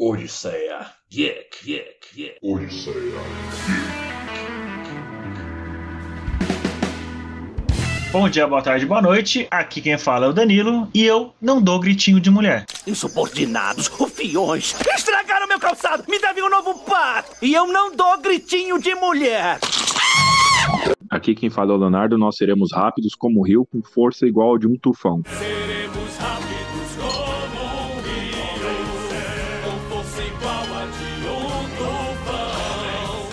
Odisseia. Geek, geek, geek. Odisseia. Bom dia, boa tarde, boa noite. Aqui quem fala é o Danilo e eu não dou gritinho de mulher. Insubordinados, rufiões, estragaram meu calçado, me devem um novo par e eu não dou gritinho de mulher. Aqui quem fala é o Leonardo, nós seremos rápidos como o rio, com força igual ao de um tufão. Seremos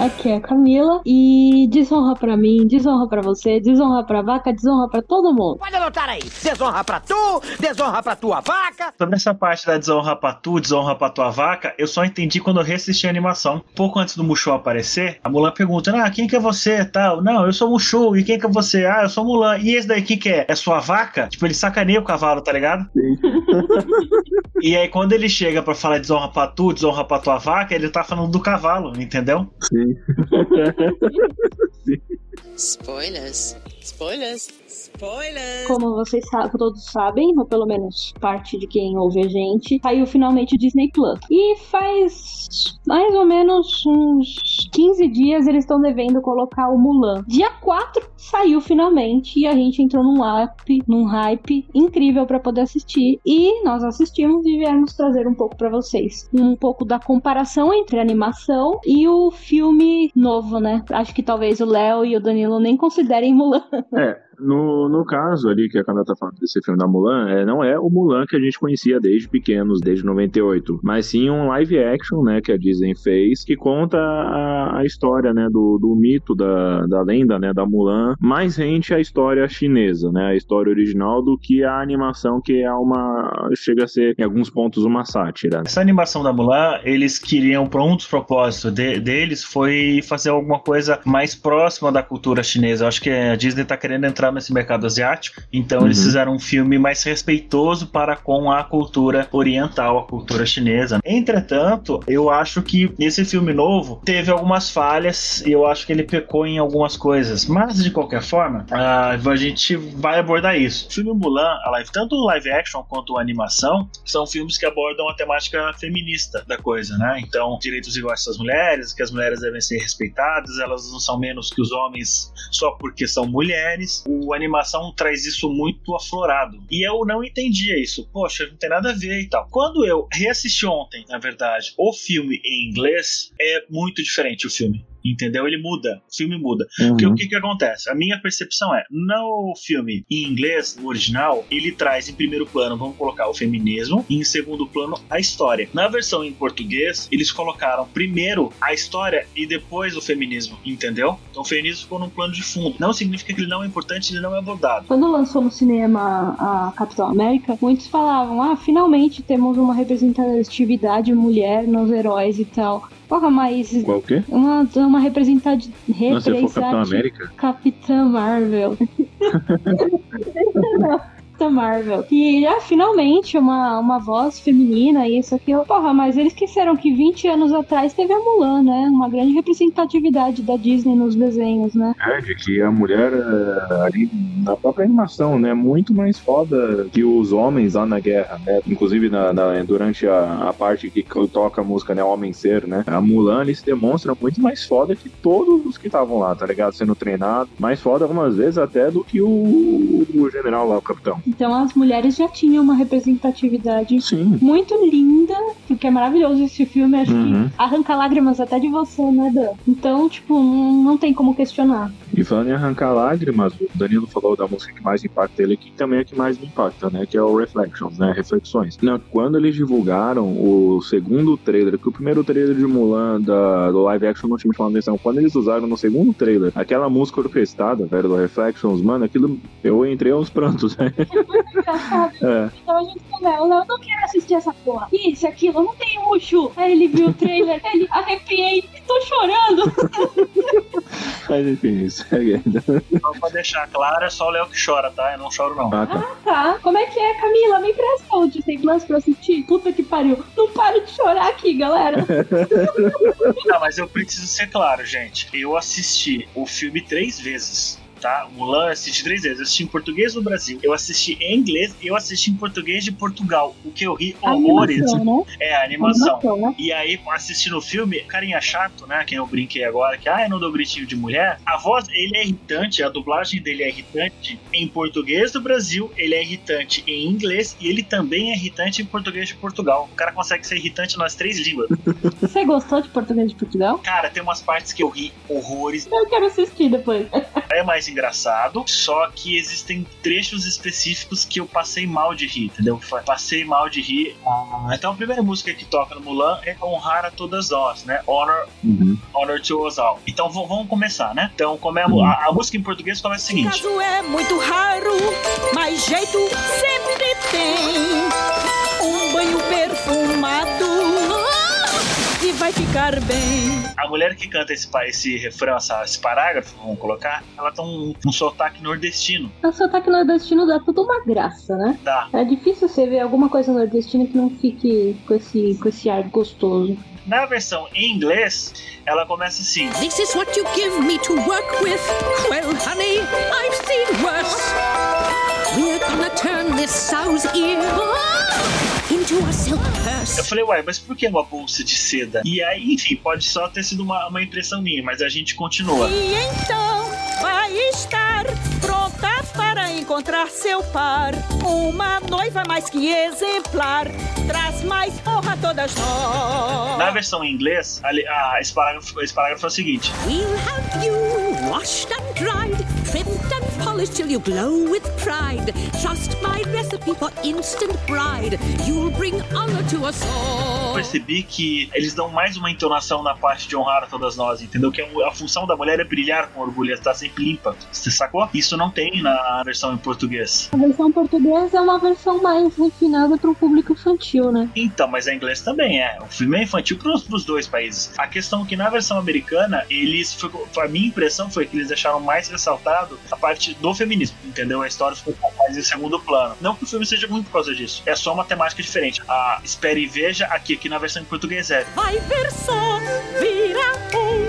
Aqui é a Camila e desonra pra mim, desonra pra você, desonra pra vaca, desonra pra todo mundo. Pode anotar aí, desonra pra tu, desonra pra tua vaca. Sobre essa parte da desonra pra tu, desonra pra tua vaca, eu só entendi quando eu reassisti a animação. Pouco antes do Mushu aparecer, a Mulan pergunta: Ah, quem que é você? Tal. Não, eu sou Mushu. E quem que é você? Ah, eu sou Mulan. E esse daí, quem que é? É sua vaca? Tipo, ele sacaneia o cavalo, tá ligado? e aí, quando ele chega pra falar desonra pra tu, desonra pra tua vaca, ele tá falando do cavalo, entendeu? Sim. Spoilers. Spoilers. Spoilers. Como vocês sa- todos sabem, ou pelo menos parte de quem ouve a gente, saiu finalmente o Disney Plus. E faz mais ou menos uns 15 dias eles estão devendo colocar o Mulan. Dia 4 saiu finalmente e a gente entrou num hype, num hype incrível pra poder assistir. E nós assistimos e viemos trazer um pouco pra vocês. Um pouco da comparação entre a animação e o filme novo, né? Acho que talvez o Léo e o Danilo nem considerem Mulan. É, no, no caso ali que a Camila tá falando desse filme da Mulan, é, não é o Mulan que a gente conhecia desde pequenos, desde 98, mas sim um live action, né, que a Disney fez, que conta a, a história, né, do, do mito, da, da lenda, né, da Mulan, mais rente à história chinesa, né, a história original do que a animação que é uma, chega a ser em alguns pontos uma sátira. Essa animação da Mulan, eles queriam, para um dos propósitos de- deles, foi fazer alguma coisa mais próxima da cultura chinesa. Eu acho que a Disney tá querendo entrar nesse mercado asiático, então eles Uhum. fizeram um filme mais respeitoso para com a cultura oriental, a cultura chinesa. Entretanto, eu acho que esse filme novo teve algumas falhas e eu acho que ele pecou em algumas coisas. Mas, de qualquer forma, a gente vai abordar isso. O filme Mulan, a live, tanto o live action quanto a animação, são filmes que abordam a temática feminista da coisa, né? Então, direitos iguais das mulheres, que as mulheres devem ser respeitadas, elas não são menos que os homens só porque são mulheres. O a animação traz isso muito aflorado. E eu não entendia isso. Poxa, não tem nada a ver e tal. Quando eu reassisti ontem, na verdade, o filme em inglês, é muito diferente o filme. Entendeu? Ele muda, o filme muda. Porque o que, que acontece? A minha percepção é, no filme em inglês, no original, ele traz em primeiro plano, vamos colocar o feminismo, e em segundo plano a história. Na versão em português, eles colocaram primeiro a história e depois o feminismo, entendeu? Então o feminismo ficou num plano de fundo. Não significa que ele não é importante, ele não é abordado. Quando lançou no cinema a Capitão América, muitos falavam: ah, finalmente temos uma representatividade mulher nos heróis e tal. Porra, mas Qual o quê? uma, uma representatividade. Não, se for Capitão América? Capitã Marvel. Capitã Marvel. E ah, finalmente uma, uma voz feminina e isso aqui. Porra, mas eles esqueceram que 20 anos atrás teve a Mulan, né? Uma grande representatividade da Disney nos desenhos, né? É, de que a mulher é, ali na própria animação, né, muito mais foda que os homens lá na guerra, né? Inclusive na, na- durante a, a parte que toca a música, né, Homem Ser, né? A Mulan ali se demonstra muito mais foda que todos os que estavam lá, tá ligado? Sendo treinado, mais foda algumas vezes até do que o, o general lá, o capitão. Então as mulheres já tinham uma representatividade Sim. muito linda, porque é maravilhoso esse filme, acho Uhum. que arranca lágrimas até de você, né, Dan? Então, tipo, não, não tem como questionar. E falando em arrancar lágrimas, o Danilo falou da música que mais impacta ele que também é que mais me impacta, né? Que é o Reflections, né? Reflexões. Não, quando eles divulgaram o segundo trailer, que o primeiro trailer de Mulan da, do live action não tinha me chamado atenção, quando eles usaram no segundo trailer aquela música orquestrada, velho, do Reflections, mano, aquilo eu entrei aos prantos, né? É. Então a gente falou, o Léo não quero assistir essa porra. Isso, aquilo, não tem um Mushu. Aí ele viu o trailer, ele arrepiei, tô chorando. Mas enfim, isso é. Só pra deixar claro, é só o Léo que chora, tá? Eu não choro, não. Ah, tá. Tá, como é que é, Camila? Me empresta o Disney Plus pra assistir? Puta que pariu. Não paro de chorar aqui, galera. Não, mas eu preciso ser claro, gente. Eu assisti o filme três vezes. Tá? Mulan eu assisti três vezes. Eu assisti em português no Brasil, eu assisti em inglês e eu assisti em português de Portugal. O que eu ri horrores. Animação, né? É, a animação. Animação, né? E aí, assistindo o filme, carinha chato, né? Quem eu brinquei agora, que ah, eu não dou gritinho de mulher. A voz, ele é irritante, a dublagem dele é irritante em português do Brasil, ele é irritante em inglês e ele também é irritante em português de Portugal. O cara consegue ser irritante nas três línguas. Você gostou de Português de Portugal? Cara, tem umas partes que eu ri horrores. Eu quero assistir depois. É mais engraçado, só que existem trechos específicos que eu passei mal de rir, entendeu? Passei mal de rir. Ah, Então a primeira música que toca no Mulan é honrar a todas nós, né? Honor, Uhum. honor to us all. Então vamos começar, né? Então como é a, mu- a- a música em português começa o seguinte. Caso é muito raro, mas jeito sempre tem. Um banho perfumado vai ficar bem. A mulher que canta esse, esse refrão, essa- esse parágrafo, vamos colocar, ela tem um, um sotaque nordestino. O sotaque nordestino dá tudo uma graça, né? Dá. É difícil você ver alguma coisa nordestina que não fique com esse, com esse ar gostoso. Na versão em inglês, ela começa assim. This is what you give me to work with. Well, honey, I've seen worse. We're gonna turn this sow's ear purse. Eu falei, uai, mas por que uma bolsa de seda? E aí, enfim, pode só ter sido uma, uma impressão minha, mas a gente continua. E então vai estar pronta para encontrar seu par. Uma noiva mais que exemplar, traz mais honra a todas nós. Na versão em inglês, ali- ah, esse, parágrafo, esse parágrafo é o seguinte: We'll have you washed and dried, trimmed and polished till you glow with pride. Trust my recipe for instant bride. You'll bring honor to us all. percebi que eles dão mais uma entonação na parte de honrar a todas nós, entendeu? Que a função da mulher é brilhar com orgulho, estar sempre limpa. Você sacou? Isso não tem na versão em português. A versão portuguesa é uma versão mais refinada para um público infantil, né? Então, mas em inglês também é. O filme é infantil pros, pros dois países. A questão é que na versão americana, eles. Foi, a minha impressão foi que eles deixaram mais ressaltado a parte do feminismo, entendeu? A história ficou mais em segundo plano. Não que o filme seja ruim por causa disso. É só uma temática diferente. A espere e veja aqui, aqui na versão em português é. Vai ver só, vira um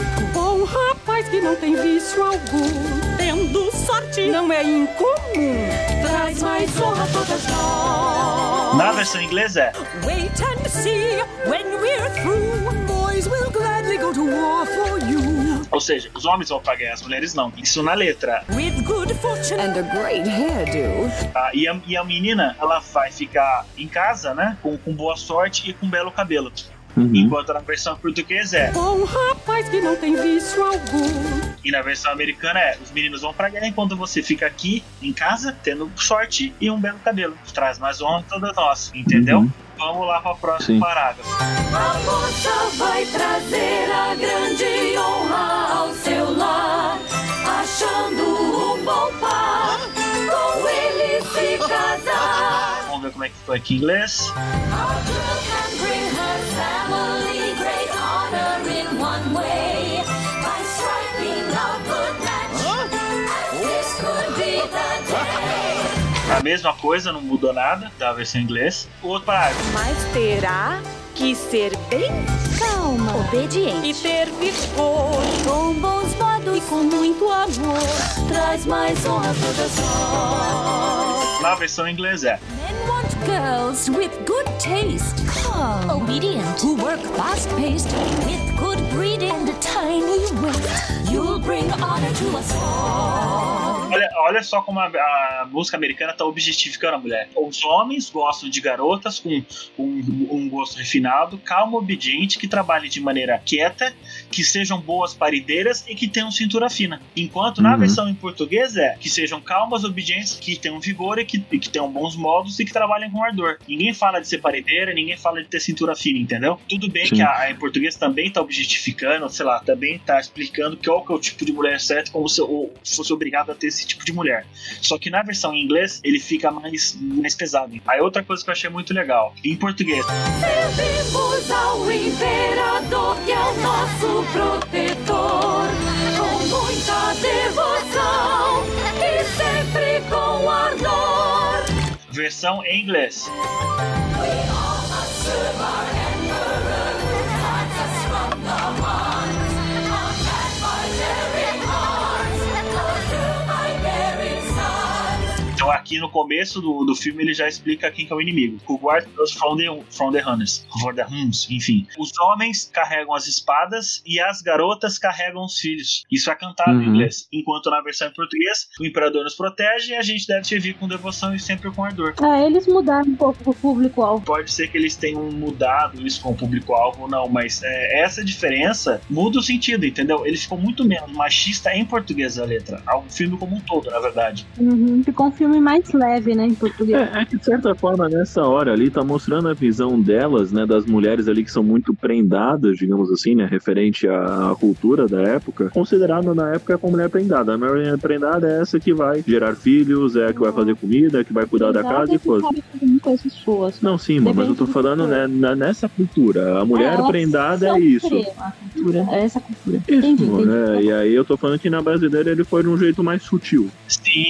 rapaz que não tem vício algum. Tendo sorte não é incomum. Traz mais honra a todas nós. Na versão em inglês é. Wait and see when we're through. Boys will gladly go to war for you. Ou seja, os homens vão guerra, as mulheres não. Isso na letra. With good fortune and a great hairdo. Tá? E, a, e a menina, ela vai ficar em casa, né? Com, com boa sorte e com belo cabelo. Uhum. Enquanto na versão em português é. Bom rapaz que não tem vício algum. E na versão americana é: os meninos vão pra guerra enquanto você fica aqui em casa, tendo sorte e um belo cabelo. Traz mais honra a todas nós, entendeu? Uhum. Vamos lá para o próximo Sim. parágrafo. A moça vai trazer a grande honra ao seu lar, achando um bom par, com ele se casar. Vamos ver como é que ficou aqui em inglês. A mesma coisa, não mudou nada da versão em inglês. O outro parágrafo. Mas terá que ser bem calma, obediente E ter vigor Com bons modos e com muito amor. traz mais honra a todas nós. Na versão em inglês é. Men want girls with good taste, calm, obedient, who work fast paced, with good breeding and a tiny waist. You'll bring honor to us all. Olha, olha só como a, a música americana tá objetificando a mulher. Os homens gostam de garotas com um, um gosto refinado, calmo, obediente, que trabalhem de maneira quieta, que sejam boas parideiras e que tenham cintura fina. Enquanto na Uhum. versão em português é que sejam calmas, obedientes, que tenham vigor e que, e que tenham bons modos e que trabalhem com ardor. Ninguém fala de ser parideira, ninguém fala de ter cintura fina, entendeu? Tudo bem Sim. que a, a em português também tá objetificando, sei lá, também tá explicando qual que é o tipo de mulher certa, como se eu fosse obrigado a ter esse tipo de mulher. Só que na versão em inglês ele fica mais, mais pesado. Aí outra coisa que eu achei muito legal, em português, Servimos ao imperador que é o nosso protetor, com muita devoção e sempre com ardor. versão em inglês. Aqui no começo do, do filme ele já explica quem que é o inimigo. O guard goes from the, from the Huns. For the Huns, enfim. Os homens carregam as espadas e as garotas carregam os filhos. Isso é cantado em Uhum. inglês. Enquanto na versão em português, o imperador nos protege e a gente deve servir com devoção e sempre com ardor. É, eles mudaram um pouco o público-alvo. Pode ser que eles tenham mudado isso com o público-alvo ou não, mas é, essa diferença muda o sentido, entendeu? Ele ficou muito menos machista em português a letra. O filme como um todo, na verdade. Uhum. Ficou um filme mais leve, né, em português. É, é que de certa forma, nessa hora ali, tá mostrando a visão delas, né, das mulheres ali que são muito prendadas, digamos assim, né, referente à, cultura da época, considerada na época como mulher prendada. A mulher prendada é essa que vai gerar filhos, é a que vai fazer comida, é a que vai cuidar da Exato, casa e que coisa. pessoas. Não, sim, mano, mas eu tô falando né, na- nessa cultura. A mulher É, prendada é são isso. A cultura, é essa cultura. Entendi, Isso, entendi. né? E aí eu tô falando que na brasileira ele foi de um jeito mais sutil. Sim.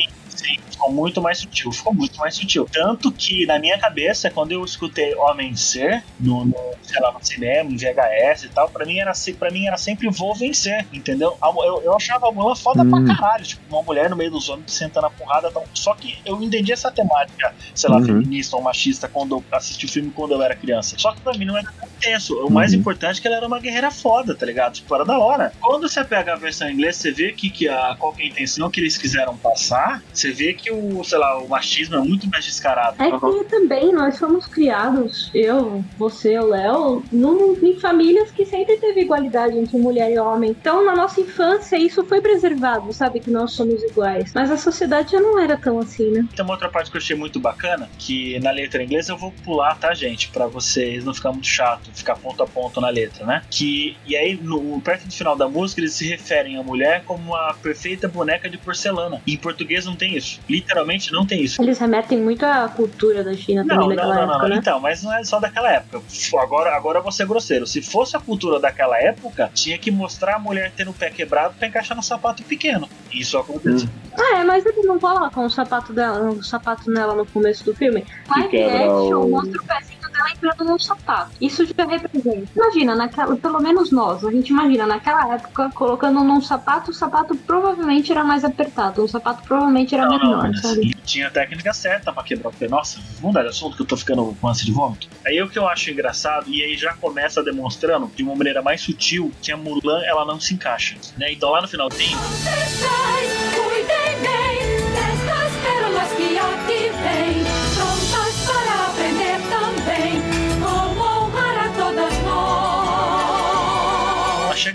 Ficou muito mais sutil, ficou muito mais sutil. Tanto que, na minha cabeça, quando eu escutei Homem Ser, no, no, sei lá, no cinema, em VHS e tal, pra mim era, pra mim era sempre vou vencer, entendeu? Eu, eu achava a Mulan foda Hum. pra caralho, tipo, uma mulher no meio dos homens sentando a porrada tal. Só que eu entendi essa temática, sei lá, Uhum. feminista ou machista quando eu assisti o filme quando eu era criança. Só que pra mim não era tão tenso. O mais Uhum. importante é que ela era uma guerreira foda, tá ligado? Tipo, era da hora. Quando você pega a versão em inglês, você vê que, que a, qual que é a intenção que eles quiseram passar. Você vê que o, sei lá, o machismo é muito mais descarado. É que também nós fomos criados, eu, você, o Léo, em famílias que sempre teve igualdade entre mulher e homem. Então, na nossa infância, isso foi preservado, sabe? Que nós somos iguais. Mas a sociedade já não era tão assim, né? Tem uma outra parte que eu achei muito bacana, que na letra em inglês eu vou pular, tá, gente? Pra vocês não ficar muito chato, ficar ponto a ponto na letra, né? Que, e aí, no, perto do final da música, eles se referem à mulher como uma perfeita boneca de porcelana. E em português não tem isso. Literalmente não tem isso. Eles remetem muito à cultura da China Não, também não, naquela não, não, época, não. né? Então, mas não é só daquela época. Agora, agora eu vou ser grosseiro. Se fosse a cultura daquela época, tinha que mostrar a mulher tendo o pé quebrado pra encaixar no sapato pequeno. Isso acontece. Ah, é, mas eles não colocam o sapato dela, o sapato nela no começo do filme. Live action o- mostra o pezinho dela entrando no sapato. Isso já representa. Imagina, naquela, pelo menos nós, a gente imagina naquela época, colocando num sapato, o sapato provavelmente era mais apertado, o sapato provavelmente era Não, não, menor, mas sabe? tinha a técnica certa pra quebrar o pé. Nossa, vamos dar de assunto que eu tô ficando com ânsia de vômito. Aí o que eu acho engraçado, e aí já começa demonstrando de uma maneira mais sutil que a Mulan ela não se encaixa. Né? Então lá no finalzinho, Cuidem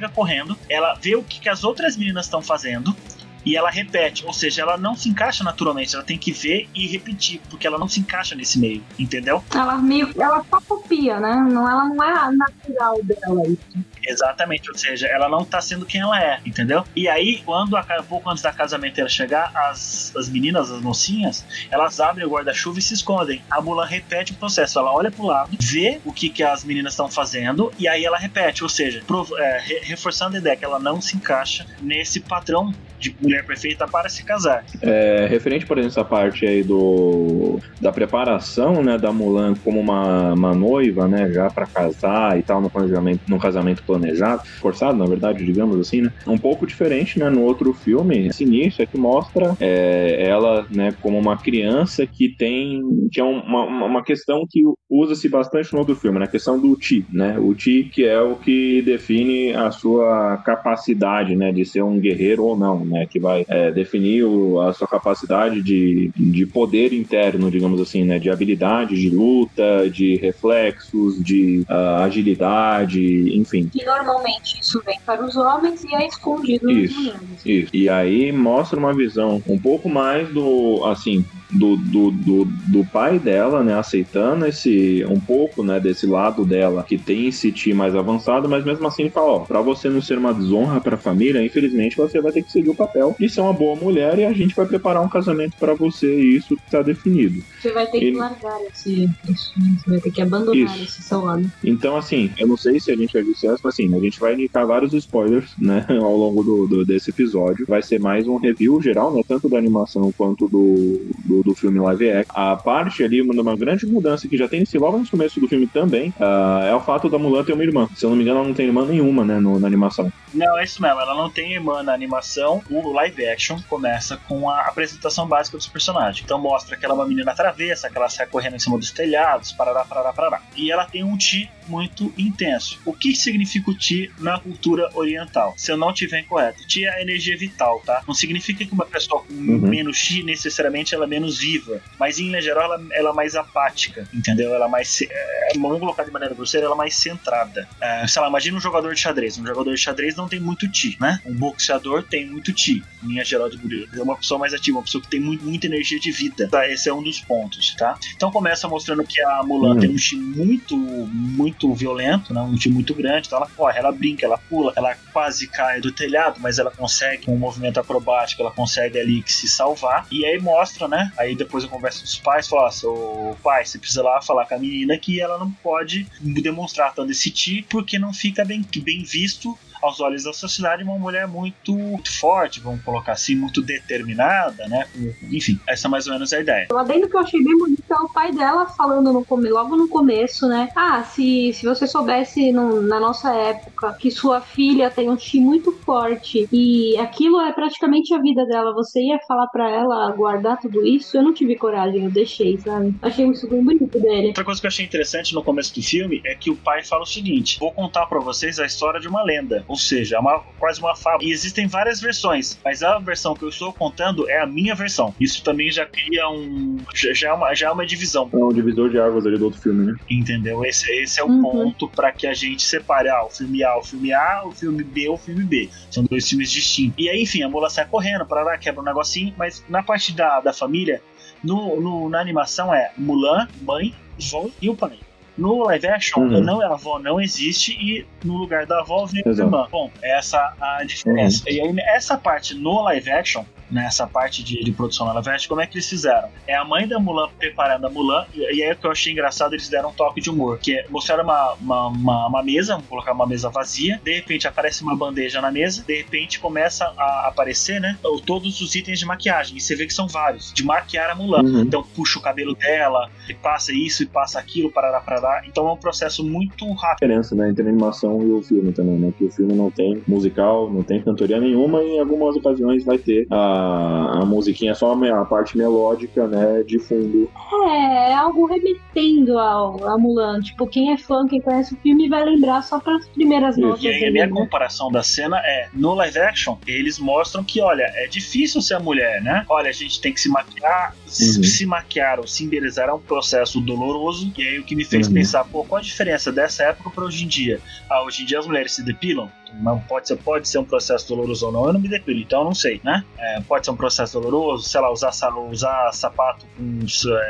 chega correndo, ela vê o que, que as outras meninas estão fazendo. E ela repete, ou seja, ela não se encaixa naturalmente, ela tem que ver e repetir, porque ela não se encaixa nesse meio, entendeu? Ela meio ela só copia, né? Não, ela não é natural dela isso. Exatamente, ou seja, ela não tá sendo quem ela é, entendeu? E aí, quando a, pouco antes da casamenteira chegar, as, as meninas, as mocinhas, elas abrem o guarda-chuva e se escondem. A Mulan repete o processo, ela olha pro lado, vê o que, que as meninas estão fazendo, e aí ela repete, ou seja, é, re- reforçando a ideia que ela não se encaixa nesse padrão de mulher perfeita para se casar. É, referente, por exemplo, essa parte aí do da preparação, né, da Mulan como uma, uma noiva, né, já para casar e tal no planejamento, no casamento planejado, forçado, na verdade, digamos assim, né, um pouco diferente, né, no outro filme, esse início é que mostra é, ela, né, como uma criança que tem que é uma, uma, questão que usa-se bastante no outro filme, né, a questão do Ti, né, o Ti que é o que define a sua capacidade, né, de ser um guerreiro ou não, né, que vai é, definir o- a sua capacidade de, de poder interno, digamos assim, né, de habilidade, de luta, de reflexos, de ah, agilidade, enfim. Normalmente isso vem para os homens e é escondido nas Isso. mulheres. Isso. E aí mostra uma visão um pouco mais do, assim, do, do, do, do pai dela, né, aceitando esse, um pouco, né, desse lado dela, que tem esse ti mais avançado, mas mesmo assim ele fala, ó, pra você não ser uma desonra pra família, infelizmente você vai ter que seguir o papel de ser uma boa mulher e a gente vai preparar um casamento pra você e isso tá definido. Você vai ter que Ele- largar esse, isso? Você vai ter que abandonar Isso. esse seu lado. Então, assim, eu não sei se a gente vai dizer mas assim, a gente vai indicar vários spoilers, né, ao longo do, do- desse episódio. Vai ser mais um review geral, né, tanto da animação quanto do, do do, do filme live action. A parte ali, uma, uma grande mudança que já tem esse logo no começo do filme também, ah, é o fato da Mulan ter uma irmã. Se eu não me engano, ela não tem irmã nenhuma, né, no- na animação. Não, é isso mesmo. Ela não tem irmã na animação. O live action começa com a apresentação básica dos personagens. Então mostra que ela é uma menina travessa, que ela sai correndo em cima dos telhados, parará, parará, parará. E ela tem um ti muito intenso. O que significa o ti na cultura oriental? Se eu não tiver incorreto. Ti é a energia vital, tá? Não significa que uma pessoa com Uhum. menos chi necessariamente ela é menos viva. Mas em geral ela, ela é mais apática, entendeu? Ela é mais. É, vamos colocar de maneira grosseira, ela é mais centrada. É, sei lá, imagina um jogador de xadrez. Um jogador de xadrez não tem muito ti, né? Um boxeador tem muito ti. Em linha geral de é uma pessoa mais ativa, uma pessoa que tem muito, muita energia de vida. Tá? Esse é um dos pontos, tá? Então começa mostrando que a Mulan Hum. tem um chi muito, muito violento, né? Um chi muito grande. Então ela corre, ela brinca, ela pula, ela quase cai do telhado, mas ela consegue, com um movimento acrobático, ela consegue ali se salvar. E aí mostra, né? Aí depois eu converso com os pais, falo, ó, seu pai, você precisa lá falar com a menina que ela não pode demonstrar tanto esse ti, porque não fica bem, bem visto aos olhos da sociedade uma mulher muito, muito forte, vamos colocar assim, muito determinada, né? Enfim, essa é mais ou menos a ideia. O adendo que eu achei bem bonito é o pai dela falando no logo no começo, né? Ah, se, se você soubesse no- na nossa época que sua filha tem um chi muito forte e aquilo é praticamente a vida dela, você ia falar pra ela guardar tudo isso? Eu não tive coragem, eu deixei, sabe? Achei isso bem bonito dele. Outra coisa que eu achei interessante no começo do filme é que o pai fala o seguinte: vou contar pra vocês a história de uma lenda, ou seja, é uma, quase uma fábula. E existem várias versões, mas a versão que eu estou contando é a minha versão. Isso também já cria um. já é, uma, já é uma divisão. É um divisor de águas ali do outro filme, né? Entendeu? Esse, esse é o Uhum. ponto pra que a gente separe ah, o filme A, o filme A, o filme B, o filme B. São dois filmes distintos. E aí, enfim, a Mula sai correndo, parará, quebra um negocinho, mas na parte da, da família, no, no- na animação é Mulan, mãe, vó e o pai. No live action, Uhum. não, a avó não existe e no lugar da avó vem a irmã. Bom, essa a diferença. E aí, essa parte no live action, nessa parte de, de produção na action, como é que eles fizeram? É a mãe da Mulan preparando a Mulan, e, e aí o que eu achei engraçado, eles deram um toque de humor, que é mostrar uma, uma, uma, uma mesa, vamos colocar uma mesa vazia, de repente aparece uma bandeja na mesa, de repente começa a aparecer, né, todos os itens de maquiagem, e você vê que são vários, de maquiar a Mulan. Uhum. Então puxa o cabelo dela, e passa isso e passa aquilo, parará, parará. Então é um processo muito rápido. diferença né, entre a animação e o filme também, né? Que o filme não tem musical, não tem cantoria nenhuma e em algumas ocasiões vai ter a, a musiquinha só a a parte melódica, né, de fundo. É, é algo remetendo ao, a Mulan. Tipo, quem é fã, quem conhece o filme vai lembrar só para as primeiras Isso. notas. E aí a minha né? comparação da cena é, no live action, eles mostram que, olha, é difícil ser mulher, né? Olha, a gente tem que se maquiar, se- Uhum. se maquiar ou se embelezar é um processo doloroso. E aí o que me fez Uhum. pensar, pô, qual a diferença dessa época para hoje em dia? Ah, hoje em dia as mulheres se depilam? Não pode ser, pode ser um processo doloroso ou não, eu não me depilo, então eu não sei, né? É, pode ser um processo doloroso, sei lá, usar, sa- usar sapato com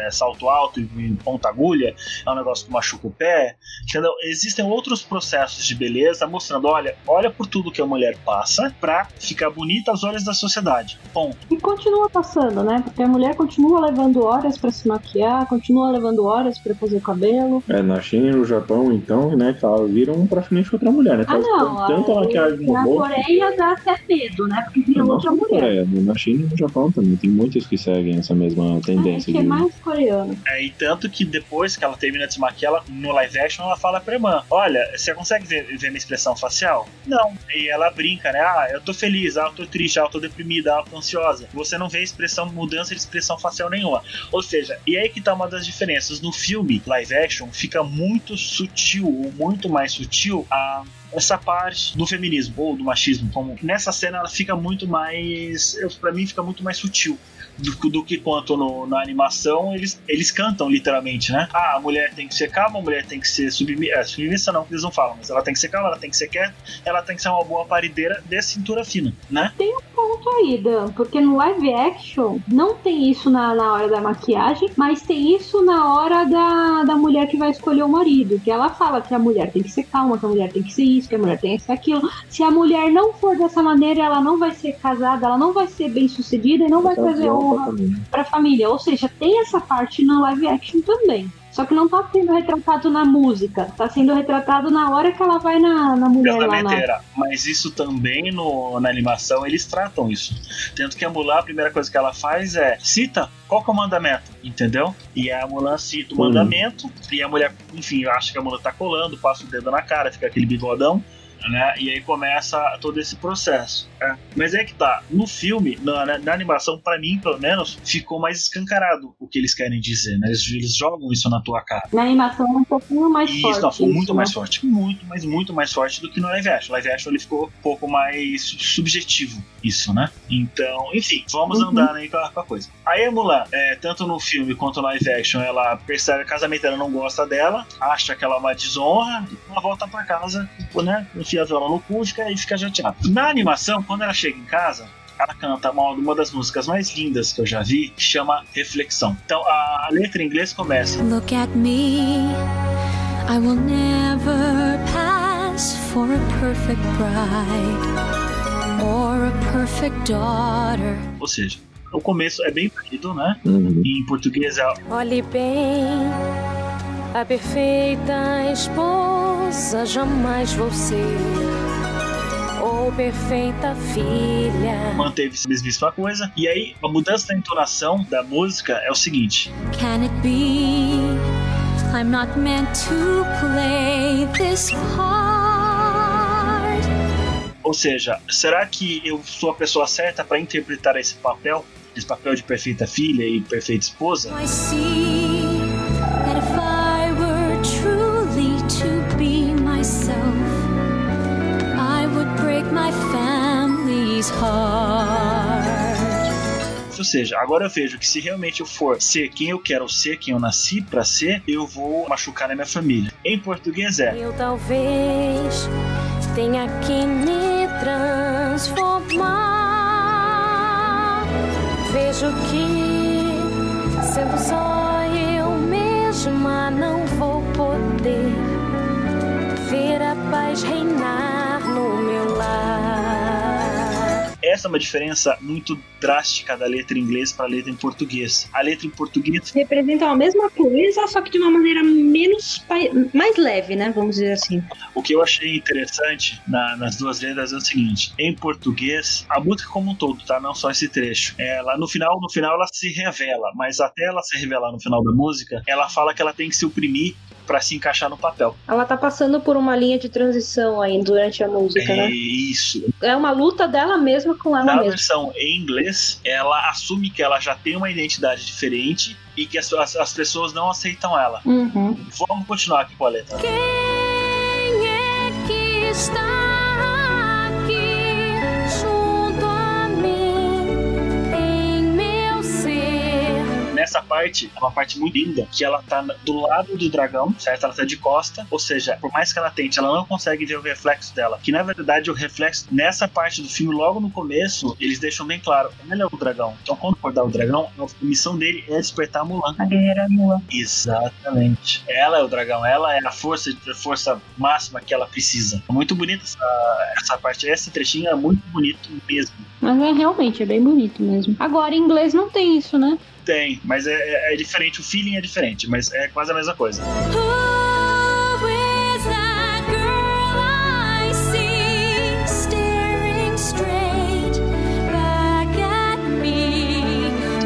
é, salto alto e, ponta agulha, é um negócio que machuca o pé, entendeu? Existem outros processos de beleza mostrando, olha, olha por tudo que a mulher passa pra ficar bonita aos olhos da sociedade. Ponto. E continua passando, né? Porque a mulher continua levando horas pra se maquiar, continua levando horas pra fazer o cabelo. É, na China e no Japão, então, né, elas viram praticamente outra mulher, né? Ah, não. põem tanta no na rosto. Coreia dá até medo, né? Porque vira outra na mulher. Coreia, né? na China e no Japão também. Tem muitos que seguem essa mesma É, tendência que é de. mais coreano. É, e tanto que depois que ela termina de se maquiar, ela, no live action, ela fala pra irmã: Olha, você consegue ver, ver minha expressão facial? Não. E ela brinca, né? Ah, eu tô feliz, ah, eu tô triste, ah, eu tô deprimida, ah, eu tô ansiosa. Você não vê expressão, mudança de expressão facial nenhuma. Ou seja, e aí que tá uma das diferenças. No filme live action, fica muito sutil, ou muito mais sutil, a essa parte do feminismo ou do machismo, como nessa cena ela fica muito mais, pra mim fica muito mais sutil do, do que quanto no- na animação eles, eles cantam literalmente, né? Ah, a mulher tem que ser calma, a mulher tem que ser submissa, é, submissa não, que eles não falam, mas ela tem que ser calma, ela tem que ser quieta, ela tem que ser uma boa parideira de cintura fina, né? Ponto aí, Dan, porque no live action não tem isso na, na hora da maquiagem, mas tem isso na hora da, da mulher que vai escolher o marido. Que ela fala que a mulher tem que ser calma, que a mulher tem que ser isso, que a mulher tem que ser aquilo. Se a mulher não for dessa maneira, ela não vai ser casada, ela não vai ser bem sucedida e não vai trazer honra também. pra família. Ou seja, tem essa parte no live action também. Só que não tá sendo retratado na música, tá sendo retratado na hora que ela vai na, na mulher lá. Na... Mas isso também no, na animação eles tratam isso. Tanto que a Mulan, a primeira coisa que ela faz é cita qual que é o mandamento, entendeu? E a Mulan cita o mandamento, e a mulher, enfim, acha que a Mulan tá colando, passa o dedo na cara, fica aquele bigodão. Né? E aí começa todo esse processo. né? Mas é que tá, no filme, na, na- na animação, pra mim, pelo menos, ficou mais escancarado o que eles querem dizer, né? Eles, eles jogam isso na tua cara. Na animação é um pouquinho mais Isso, forte. não, ficou isso, muito né? mais forte. Muito, mas muito mais forte do que no live action. Live action ele ficou um pouco mais subjetivo, isso, né? Então, enfim, vamos Uhum. andar aí com a, com a coisa. A Mulan, é, tanto no filme quanto no live action, ela percebe que a casamenteira não gosta dela, acha que ela é uma desonra, e ela volta pra casa, tipo, né? Enfia a viola no cu e fica- e fica chateada. Na animação, quando ela chega em casa, ela canta uma, uma das músicas mais lindas que eu já vi, que chama Reflexão. Então a letra em inglês começa. Look at me. I will never pass for a perfect bride or a perfect daughter. Ou seja, o começo é bem parecido, né? Uhum. Em português é Olhe bem, a perfeita esposa jamais vou ser, ou perfeita filha. manteve-se mesma coisa. E aí, a mudança da entonação da música é o seguinte: Can it be? I'm not meant to play this part. ou seja, será que eu sou a pessoa certa para interpretar esse papel? Esse papel de perfeita filha e perfeita esposa? I see Ou seja, agora eu vejo que se realmente eu for ser quem eu quero ser, quem eu nasci para ser, eu vou machucar na minha família. Em português é: Eu talvez tenha que me transformar. Vejo que, sendo só eu mesma, não vou poder ver a paz reinar no meu lar. Essa é uma diferença muito drástica da letra em inglês para a letra em português. A letra em português Representam a mesma coisa, só que de uma maneira menos. mais leve, né? Vamos dizer assim. O que eu achei interessante na- nas duas letras é o seguinte: em português, a música como um todo, tá? Não só esse trecho. Ela no final, no final ela se revela, mas até ela se revelar no final da música, ela fala que ela tem que se oprimir pra se encaixar no papel. Ela tá passando por uma linha de transição aí durante a música, É né? isso. É uma luta dela mesma com ela Na mesma. versão em inglês, ela assume que ela já tem uma identidade diferente e que as, as- as pessoas não aceitam ela. Uhum. Vamos continuar aqui com a letra. Quem é que está Nessa parte, é uma parte muito linda, que ela tá do lado do dragão, certo? Ela tá de costa, ou seja, por mais que ela tente, ela não consegue ver o reflexo dela. Que na verdade o reflexo, nessa parte do filme, logo no começo, eles deixam bem claro: ele é o dragão. Então, quando acordar o dragão, a missão dele é despertar a Mulan. A guerreira Mulan. Exatamente. Ela é o dragão, ela é a força, a força máxima que ela precisa. É muito bonita essa, essa parte. Esse trechinho é muito bonito mesmo. Mas é realmente, é bem bonito mesmo. Agora, em inglês não tem isso, né? Tem, mas é, é- é diferente, o feeling é diferente, mas é quase a mesma coisa.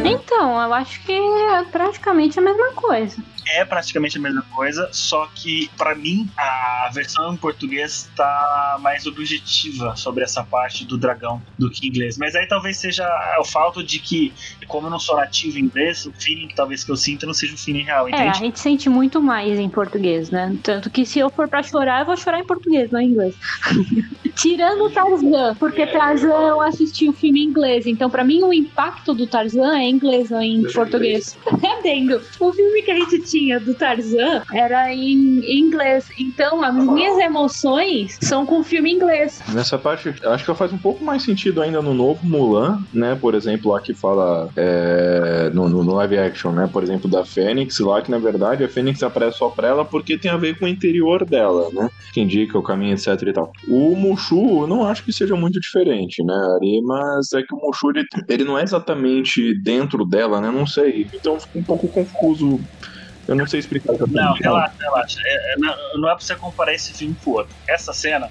Então, eu acho que é praticamente a mesma coisa. É praticamente a mesma coisa, só que pra mim a versão em português tá mais objetiva sobre essa parte do dragão do que em inglês. Mas aí talvez seja o fato de que, como eu não sou nativo em inglês, o feeling que talvez que eu sinta não seja o feeling real, É, a entende? gente sente muito mais em português, né? Tanto que se eu for pra chorar, eu vou chorar em português, não em inglês. Tirando o Tarzan, porque Tarzan eu assisti o filme em inglês, então pra mim o impacto do Tarzan é em inglês, não em português. Adendo. O filme que a gente tinha do Tarzan era em, inglês, então as minhas emoções são com o filme inglês. Nessa parte, acho que faz um pouco mais sentido ainda no novo Mulan, né? Por exemplo, lá que fala é, no, no- live action, né? Por exemplo, da Fênix, lá que na verdade a Fênix aparece só pra ela porque tem a ver com o interior dela, né? Que indica o caminho, etc e tal. O Mushu, eu não acho que seja muito diferente, né, Ari? Mas é que o Mushu, ele, ele não é exatamente dentro dela, né? Não sei. Então eu fico um pouco confuso Eu não sei explicar Não, exatamente. relaxa, relaxa. É- é- não, não é pra você comparar esse filme com o outro. Essa cena,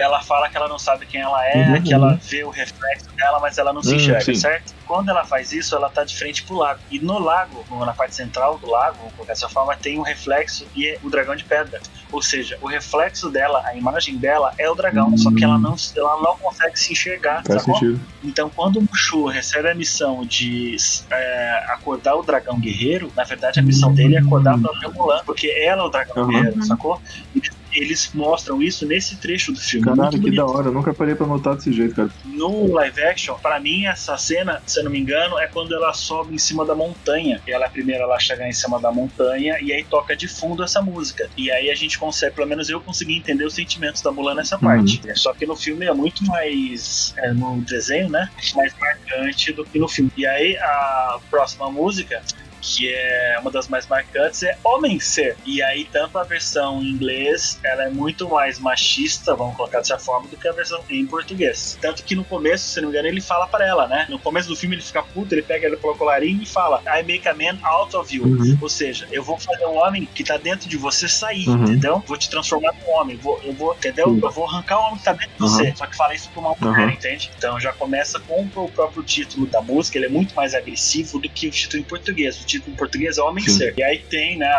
ela fala que ela não sabe quem ela é, Uhum, que uhum. ela vê o reflexo dela, mas ela não se Hum, enxerga, sim. certo? Quando ela faz isso, ela tá de frente pro lago. E no lago, na parte central do lago, colocar dessa forma, tem um reflexo e é o dragão de pedra. Ou seja, o reflexo dela, a imagem dela é o dragão, só que ela não, ela não consegue se enxergar. Faz sacou? sentido. Então, quando o Mushu recebe a missão de é, acordar o dragão guerreiro, na verdade a missão dele é acordar a própria Mulan, porque ela é o dragão Uhum. guerreiro, sacou? Eles, eles mostram isso nesse trecho do filme. Caralho, que bonito. da hora. Eu nunca parei pra notar desse jeito, cara. No live action, pra mim, essa cena, se eu não me engano, é quando ela sobe em cima da montanha. Ela primeiro ela chega em cima da montanha e aí toca de fundo essa música. E aí a gente consegue, pelo menos eu consegui entender os sentimentos da Mulan nessa parte. Só que no filme é muito mais. é, no desenho, né? Mais marcante do que no filme. E aí a próxima música. Que é uma das mais marcantes, é Homem Ser. E aí, tanto a versão em inglês, ela é muito mais machista, vamos colocar dessa forma, do que a versão em português. Tanto que no começo, se não me engano, ele fala pra ela, né? No começo do filme ele fica puto, ele pega ela pelo colarinho e fala: I make a man out of you. Uhum. Ou seja, eu vou fazer um homem que tá dentro de você sair, Uhum. entendeu? Vou te transformar num homem, vou, eu vou, entendeu? Sim. Eu vou arrancar o homem que tá dentro de Uhum. você. Só que fala isso pra uma mulher, Uhum. entende? Então já começa com o próprio título da música, ele é muito mais agressivo do que o título em português. O título em português é Homem Sim. Ser. E aí tem, né,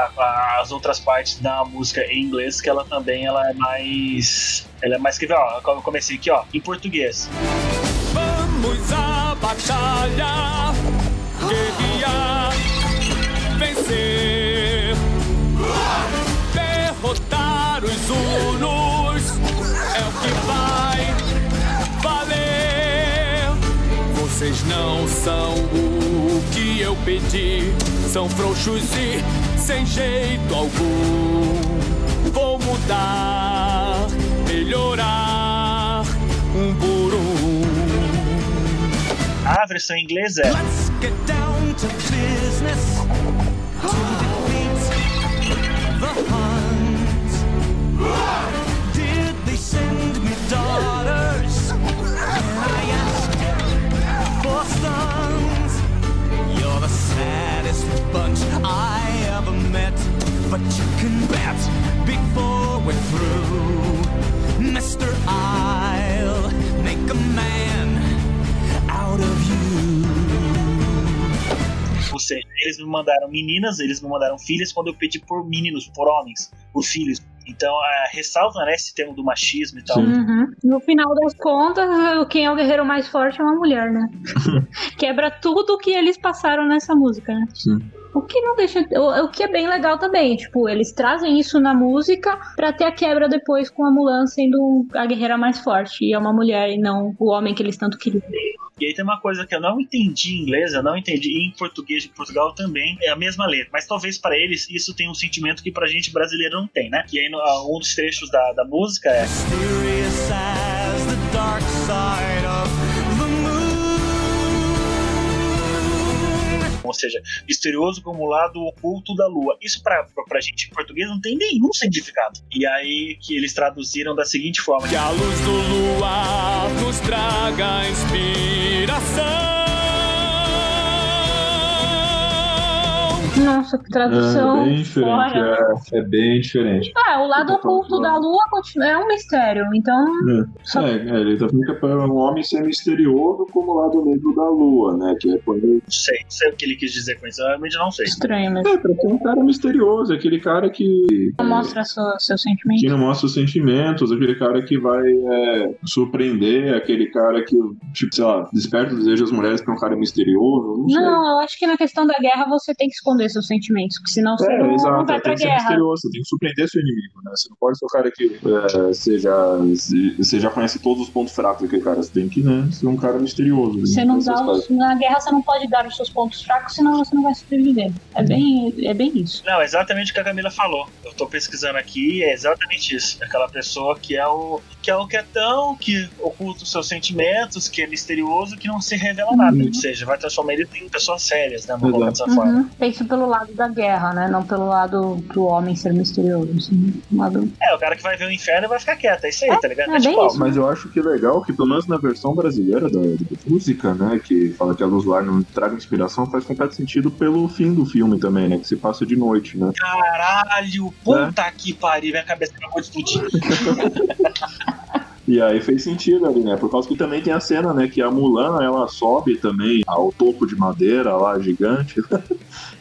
as outras partes da música em inglês que ela também ela é mais. Ela é mais que. Ó, eu comecei aqui, ó, em português. Vamos à batalha, guerrear, vencer, derrotar os Unos Vocês não são o que eu pedi, são frouxos e sem jeito algum. Vou mudar, melhorar, um por um. A versão em inglês é. Let's get down to business bunch I ever met, but you can bet before we're through, Mister, I'll make a man out of you. Ou seja, eles me mandaram meninas, eles me mandaram filhas quando eu pedi por meninos, por homens, por filhos. Então, a, ressalta né, esse termo do machismo e tal. Uhum. No final das contas, quem é o guerreiro mais forte é uma mulher, né? Quebra tudo que eles passaram nessa música, né? Sim. O que não deixa. O, o que é bem legal também, tipo, eles trazem isso na música pra ter a quebra depois com a Mulan sendo a guerreira mais forte. E é uma mulher e não o homem que eles tanto queriam. E aí tem uma coisa que eu não entendi em inglês, eu não entendi e em português de Portugal também, é a mesma letra. Mas talvez para eles isso tenha um sentimento que pra gente brasileiro não tem, né? E aí no- um dos trechos da, da música é. Ou seja, misterioso como o lado oculto da lua. Isso pra, pra gente em português não tem nenhum significado. E aí que eles traduziram da seguinte forma: Que a luz do luar nos traga inspiração. Nossa, que tradução. É bem diferente. É, é bem diferente. Ah, o lado oculto da lua é um mistério, então. Só- É, é, ele fica para um homem ser misterioso como o lado negro da lua, né? Que é quando. Não sei, não sei o que ele quis dizer com isso, eu realmente não sei. Estranho mesmo. É, pra ser um cara misterioso, aquele cara que. Não mostra seu sentimento. Que não mostra os sentimentos, aquele cara que vai é, surpreender, aquele cara que, tipo, sei lá, desperta o desejo das mulheres pra um cara misterioso. Não, sei. Não, eu acho que na questão da guerra você tem que esconder seus sentimentos, porque senão você É, não, exato, não vai tem pra que ser guerra. misterioso, você tem que surpreender seu inimigo, né? Você não pode ser o cara que é, você já conhece todos os pontos fracos daquele cara, você tem que né, ser um cara misterioso. né? Você não Essas dá os, na guerra você não pode dar os seus pontos fracos, senão você não vai sobreviver. É bem, é bem isso. Não, é exatamente o que a Camila falou. Eu tô pesquisando aqui, é exatamente isso. Aquela pessoa que é o que é o quietão, que oculta os seus sentimentos, que é misterioso, que não se revela nada. Ou seja, vai transformar ele em pessoas sérias, né? Vamos colocar dessa forma. Uhum. Pensa, pelo lado da guerra, né? Não pelo lado do homem ser misterioso. Assim. Lado... É, o cara que vai ver o inferno vai ficar quieto, é isso aí, tá ligado? é bem tipo, isso. Mas eu acho que legal que, pelo menos na versão brasileira da, da música, né, que fala que a luz do ar não traga inspiração, faz completo sentido pelo fim do filme também, né, que se passa de noite, né. Caralho, puta que pariu, minha cabeça acabou de explodir. E aí fez sentido ali, né, por causa que também tem a cena, né, que a Mulan, ela sobe também ao topo de madeira lá, gigante,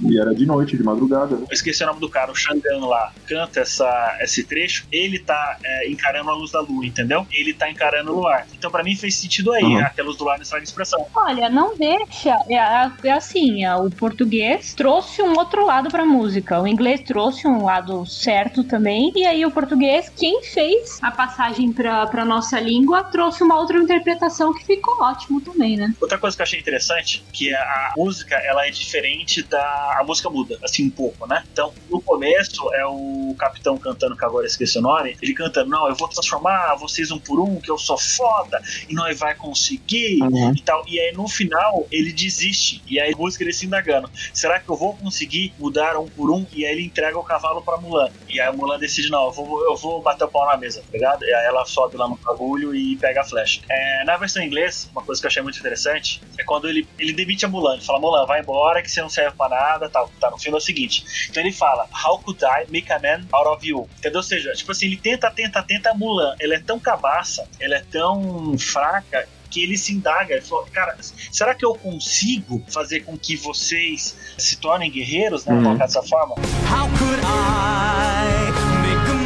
e era de noite, de madrugada, né. Eu esqueci o nome do cara, o Xangan lá, canta essa, esse trecho, ele tá é, encarando a luz da lua, entendeu? Ele tá encarando o luar. Então pra mim fez sentido aí, Uhum. né, que a luz do luar não estraga a expressão. Olha, não deixa. É, é assim, é, o português trouxe um outro lado pra música. O inglês trouxe um lado certo também. E aí o português, quem fez a passagem pra, pra nossa língua, trouxe uma outra interpretação que ficou ótimo também, né? Outra coisa que eu achei interessante, que a música, ela é diferente da... A música muda, assim, um pouco, né? Então, no começo, é o capitão cantando, que agora eu esqueci o nome, ele cantando, não, eu vou transformar vocês um por um, que eu sou foda, e nós vai conseguir, e tal. E aí, no final, ele desiste, e aí a música ele se indagando, será que eu vou conseguir mudar um por um? E aí ele entrega o cavalo pra Mulan. E aí a Mulan decide, não, eu vou, eu vou bater o pau na mesa, tá ligado? E aí ela sobe lá no bagulho e pega a flecha. É, na versão em inglês, uma coisa que eu achei muito interessante é quando ele, ele demite a Mulan. Ele fala, Mulan, vai embora que você não serve pra nada, tal. Tá no filme é o seguinte. Então ele fala, How could I make a man out of you? Entendeu? Ou seja, tipo assim, ele tenta, tenta, tenta a Mulan. Ela é tão cabaça, ela é tão fraca que ele se indaga, ele falou, cara, será que eu consigo fazer com que vocês se tornem guerreiros, né? Uhum. Colocar dessa forma? How could I make a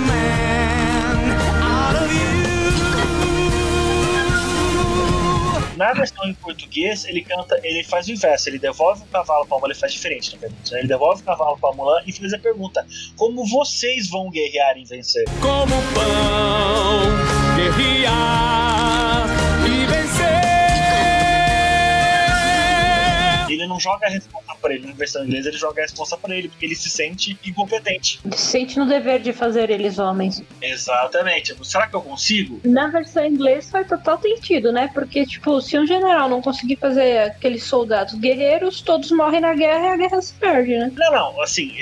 Na versão em português, ele canta, ele faz o inverso, ele devolve o cavalo pra Mulan, ele faz diferente, na verdade. né? Ele devolve o cavalo pra Mulan e faz a pergunta: como vocês vão guerrear e vencer? Como pão, guerrear não joga a resposta pra ele, na versão inglesa, ele joga a resposta pra ele, porque ele se sente incompetente. Se sente no dever de fazer eles homens. Exatamente. Será que eu consigo? Na versão em inglês faz total sentido, né? Porque, tipo, se um general não conseguir fazer aqueles soldados guerreiros, todos morrem na guerra e a guerra se perde, né? Não, não, assim,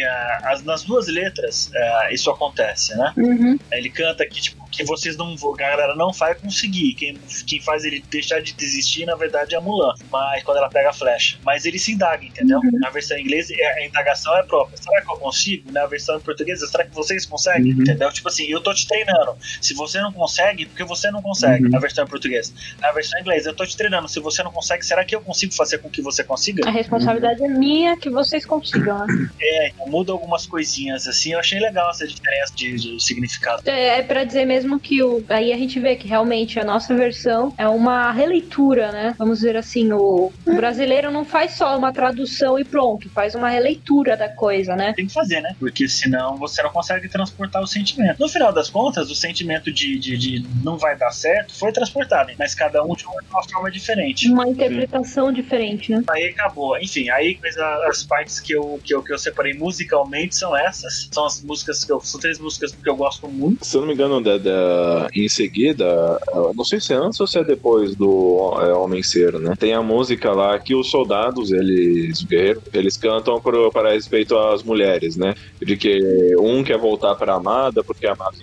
as- nas duas letras é, isso acontece, né? Uhum. Ele canta que, tipo, que vocês não vão, a galera não vai conseguir. Quem, quem faz ele deixar de desistir, na verdade, é a Mulan. Mas quando ela pega a flecha. Mas ele se indaga, entendeu? Na versão inglesa, é- a indagação é própria. Será que eu consigo? Na versão em portuguesa, será que vocês conseguem? Uhum. Entendeu? Tipo assim, eu tô te treinando. Se você não consegue, porque você não consegue. Uhum. Na versão em português. Na versão inglesa, eu tô te treinando. Se você não consegue, será que eu consigo fazer com que você consiga? A responsabilidade é minha que vocês consigam, né? É, então muda algumas coisinhas assim. Eu achei legal essa diferença de, de significado. É, é pra dizer mesmo que o, aí a gente vê que realmente a nossa versão é uma releitura, né? Vamos dizer assim, o, o brasileiro não faz só uma tradução e pronto, faz uma releitura da coisa, né? Tem que fazer, né? Porque senão você não consegue transportar o sentimento. No final das contas, o sentimento de, de, de não vai dar certo foi transportado, mas cada um de uma, de uma forma diferente. Uma interpretação diferente, né? Aí acabou. Enfim, aí mas a- as partes que eu, que, eu, que eu separei musicalmente são essas. São as músicas que eu. São três músicas que eu gosto muito. Se eu não me engano, da, da- em seguida, eu não sei se é antes ou se é depois do é, Homem Ser, né? Tem a música lá que os soldados, eles, os guerreiros, eles cantam pro, para respeito às mulheres, né? De que um quer voltar pra amada porque a amada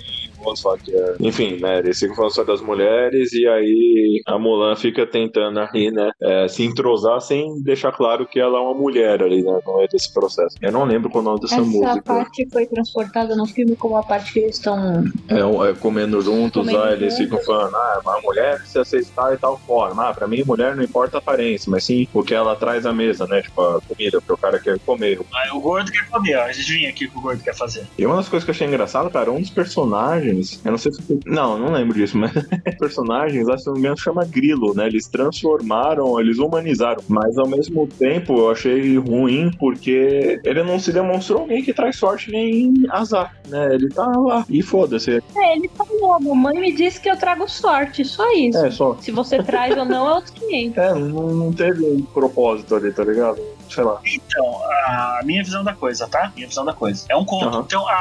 só que é... Enfim, né? Eles ficam falando só das mulheres e aí a Mulan fica tentando aí, né? é, se entrosar sem deixar claro que ela é uma mulher ali, né? No meio desse processo. Eu não lembro qual é o nome dessa Essa música. parte foi transportada no filme como a parte que eles estão. É, é, comendo juntos, Comendo lá, eles juntos. ficam falando, ah, uma mulher se aceitar de tal forma. Ah, pra mim, mulher não importa a aparência, mas sim o que ela traz à mesa, né? Tipo, a comida, porque o cara quer comer. Aí o gordo quer comer, ó. A gente vinha aqui que o gordo quer fazer. E uma das coisas que eu achei engraçado, cara, um dos personagens, eu não sei se. Não, não lembro disso, mas personagens, lá, se não me engano, chama Grilo, né? Eles transformaram, eles humanizaram. Mas ao mesmo tempo eu achei ruim porque ele não se demonstrou alguém que traz sorte nem azar, né? Ele tá lá. E foda-se. É, ele falou, mamãe me disse que eu trago sorte, só isso. É, só. Se você traz ou não é outros 500. É, não, não teve um propósito ali, tá ligado? Sei lá. Então, a minha visão da coisa, tá? Minha visão da coisa. É um conto. Aham. Então, a,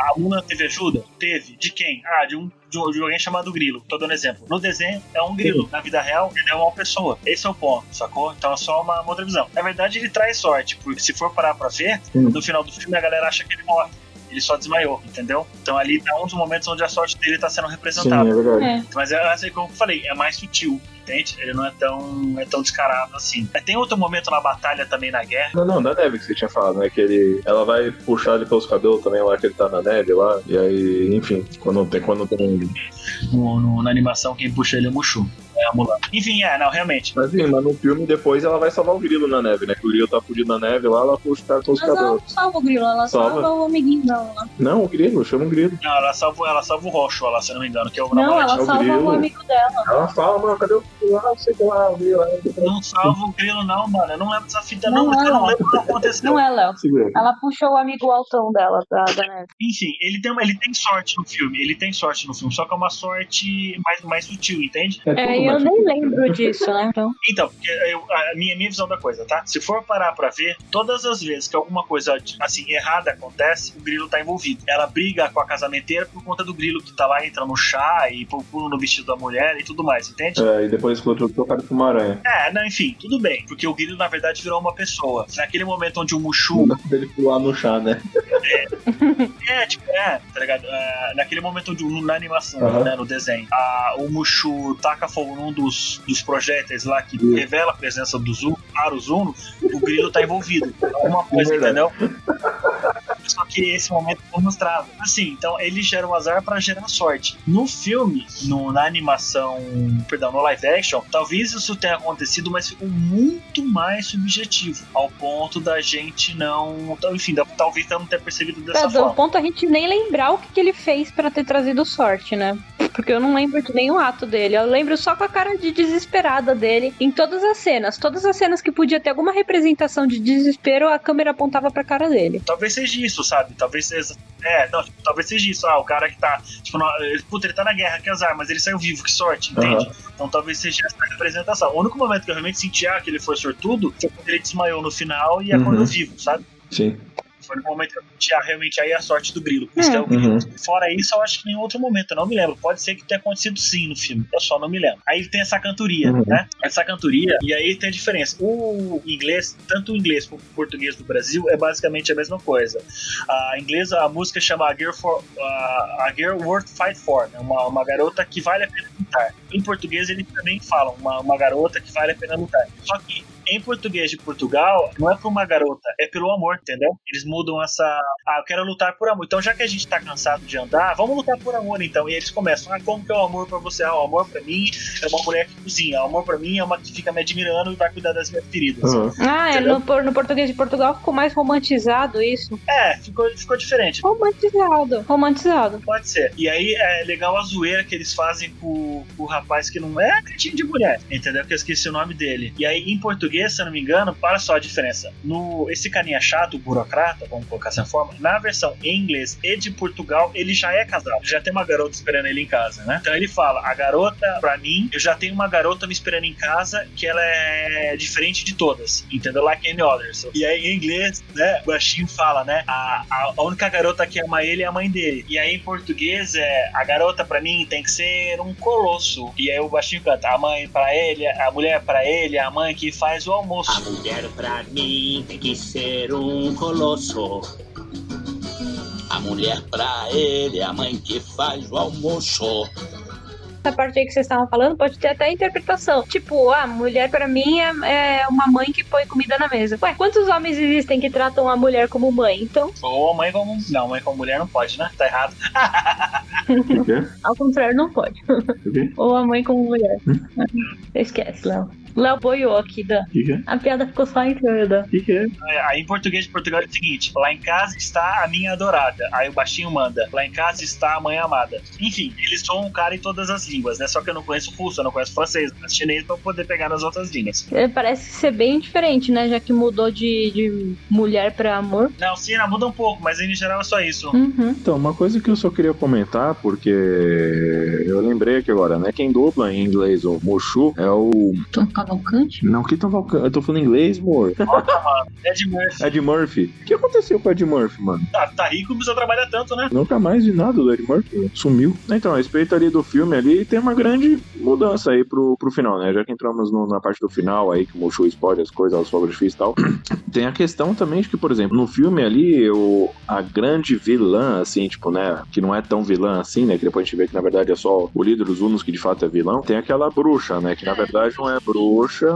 a Mulan teve ajuda? Teve. De quem? Ah, de um de alguém chamado Grilo. Tô dando exemplo. No desenho é um grilo. Na vida real, ele é uma pessoa. Esse é o ponto, sacou? Então é só uma, uma outra visão. Na verdade, ele traz sorte, porque se for parar pra ver, no final do filme a galera acha que ele morre. Ele só desmaiou, entendeu? Então ali tá um dos momentos onde a sorte dele tá sendo Sim, representada. é verdade. É. Mas é assim como eu falei, é mais sutil, entende? Ele não é tão, é tão descarado assim. Mas tem outro momento na batalha também na guerra. Não, não, da neve que você tinha falado, né? Que ele. Ela vai puxar ele pelos cabelos também lá, que ele tá na neve lá. E aí, enfim, quando tem. Quando tem... No, no- na animação, quem puxa ele é o Mushu. É a Mulan. Enfim, é, não, realmente. Mas sim, mas no filme depois ela vai salvar o grilo na neve, né? Que o grilo tá fudido na neve lá, ela puxa o cara pelos Mas ela cabelos. não salva o grilo, ela Salva. salva, o amiguinho dela lá. Não, o grilo, chama o grilo. Não, ela salva, ela salva o Roxo lá, se eu não me engano, que é o Não, namorado. ela é o salva grilo. o amigo dela. Ela fala, mano, cadê o grilo lá? Não sei que lá, o grilo lá. não salva o grilo, não, mano. Eu não lembro dessa fita, Não não, porque eu não é. lembro o que aconteceu. Não é, Léo. Ela puxou o amigo altão dela, da, da neve. Enfim, ele tem, uma- ele tem sorte no filme. Ele tem sorte no filme, só que é uma sorte mais, mais sutil, entende? É, É, eu nem lembro disso, né? Então, Então, porque eu- a minha, minha visão da coisa, tá? Se for parar pra ver, todas as vezes que alguma coisa assim errada acontece, o grilo tá envolvido. Ela briga com a casamenteira por conta do grilo que tá lá, entra no chá e pula no vestido da mulher e tudo mais, entende? É, e depois explodiu trocado com uma aranha. É, não, enfim, tudo bem. Porque o grilo, na verdade, virou uma pessoa. Naquele momento onde o Mushu. Não dá pra ele pular no chá, né? É, tipo, é, tá ligado? É, naquele momento o- na animação, Aham. né, no desenho, a- o Mushu taca fogo num dos, dos projéteis lá que revela a presença do Zuno, para o Zuno, o grilo tá envolvido. Alguma coisa, É entendeu? Que esse momento não mostrava. Assim, então ele gera o azar pra gerar sorte. No filme, no, na animação, perdão, no live action, talvez isso tenha acontecido, mas ficou muito mais subjetivo. Ao ponto da gente não. Então, enfim, da- talvez não ter percebido dessa é, forma. ponto a gente nem lembrar o que, que ele fez pra ter trazido sorte, né? Porque eu não lembro de nenhum ato dele. Eu lembro só com a cara de desesperada dele em todas as cenas. Todas as cenas que podia ter alguma representação de desespero, a câmera apontava pra cara dele. Talvez seja isso, sabe? Talvez seja. É, não, tipo, talvez seja isso. Ah, o cara que tá. Tipo, no, puta, ele tá na guerra, que azar, mas ele saiu vivo, que sorte, entende? Então talvez seja essa representação. O único momento que eu realmente senti ah, que ele foi sortudo foi quando ele desmaiou no final e acordou Uhum. vivo, sabe? Sim. Foi no momento que eu ah, realmente aí a sorte do grilo. Isso que é o grilo. Uhum. Fora isso, eu acho que em outro momento, eu não me lembro. Pode ser que tenha acontecido sim no filme, eu só não me lembro. Aí tem essa cantoria, Uhum. né? Essa cantoria, e aí tem a diferença. O inglês, tanto o inglês como o português do Brasil, é basicamente a mesma coisa. A inglesa, a música chama A Girl, for, a a Girl Worth Fight For, né? uma, uma garota que vale a pena lutar. Em português, eles também falam uma, uma garota que vale a pena lutar. Só que em português de Portugal, não é por uma garota, é pelo amor, entendeu? Eles mudam essa. Ah, eu quero lutar por amor. Então, já que a gente tá cansado de andar, vamos lutar por amor, então. E eles começam, ah, como que é o amor pra você? Ah, o amor pra mim é uma mulher que cozinha. O amor pra mim é uma que fica me admirando e vai cuidar das minhas feridas. Uhum. Ah, é, no, no português de Portugal ficou mais romantizado isso. É, ficou, ficou diferente. Romantizado. Romantizado. Pode ser. E aí é legal a zoeira que eles fazem com, com o rapaz que não é cretinho de mulher, entendeu? Que eu esqueci o nome dele. E aí, em português, se eu não me engano, para só a diferença. No Esse carinha chato, burocrata, vamos colocar essa forma, na versão em inglês e de Portugal, ele já é casado. Já tem uma garota esperando ele em casa, né? Então ele fala: a garota, pra mim, eu já tenho uma garota me esperando em casa que ela é diferente de todas, entendeu? Like any others. E aí, em inglês, né, o baixinho fala, né? A, a, a única garota que ama ele é a mãe dele. E aí, em português, é a garota pra mim tem que ser um colosso. E aí o baixinho canta: a mãe pra ele, a mulher pra ele, a mãe que faz o almoço. A mulher pra mim tem que ser um colosso. A mulher pra ele é a mãe que faz o almoço. Essa parte aí que vocês estavam falando pode ter até interpretação. Tipo, a mulher pra mim é, é uma mãe que põe comida na mesa. Ué, quantos homens existem que tratam a mulher como mãe? Então, Ou a mãe como. Não, mãe como mulher não pode, né? Tá errado. Ao contrário, não pode. O quê? Ou a mãe como mulher. Esquece, Léo. Léo boiou aqui, Dan. Que é? A piada ficou só e Dan. O que que é? É, Aí em português de Portugal é o seguinte: lá em casa está a minha adorada. Aí o baixinho manda: lá em casa está a mãe amada. Enfim, eles são um cara em todas as línguas, né? Só que eu não conheço russo, eu não conheço francês, mas chinês pra poder pegar nas outras línguas. É, Parece ser bem diferente, né? Já que mudou de, de mulher pra amor. Não, sim, não, muda um pouco, mas em geral é só isso. Uhum. Então, uma coisa que eu só queria comentar, porque eu lembrei aqui agora, né? Quem dubla em inglês o Mushu é o. Tom Cavalcante? Não, que Tom Cavalcante. Eu tô falando inglês, amor. Ed Murphy. Ed Murphy. O que aconteceu com o Ed Murphy, mano? Tá, tá rico, não precisa trabalhar tanto, né? Nunca mais vi nada do Ed Murphy. Sumiu. Então, a respeito ali do filme ali, tem uma grande mudança aí pro, pro final, né? Já que entramos no- na parte do final aí, que o Mushu explode as coisas, os fogos de artifício e tal. tem a questão também de que, por exemplo, no filme ali, o, a grande vilã, assim, tipo, né? Que não é tão vilã assim, né? Que depois a gente vê que na verdade é só o líder dos Unos que de fato é vilão. Tem aquela bruxa, né? Que na verdade não é bruxa,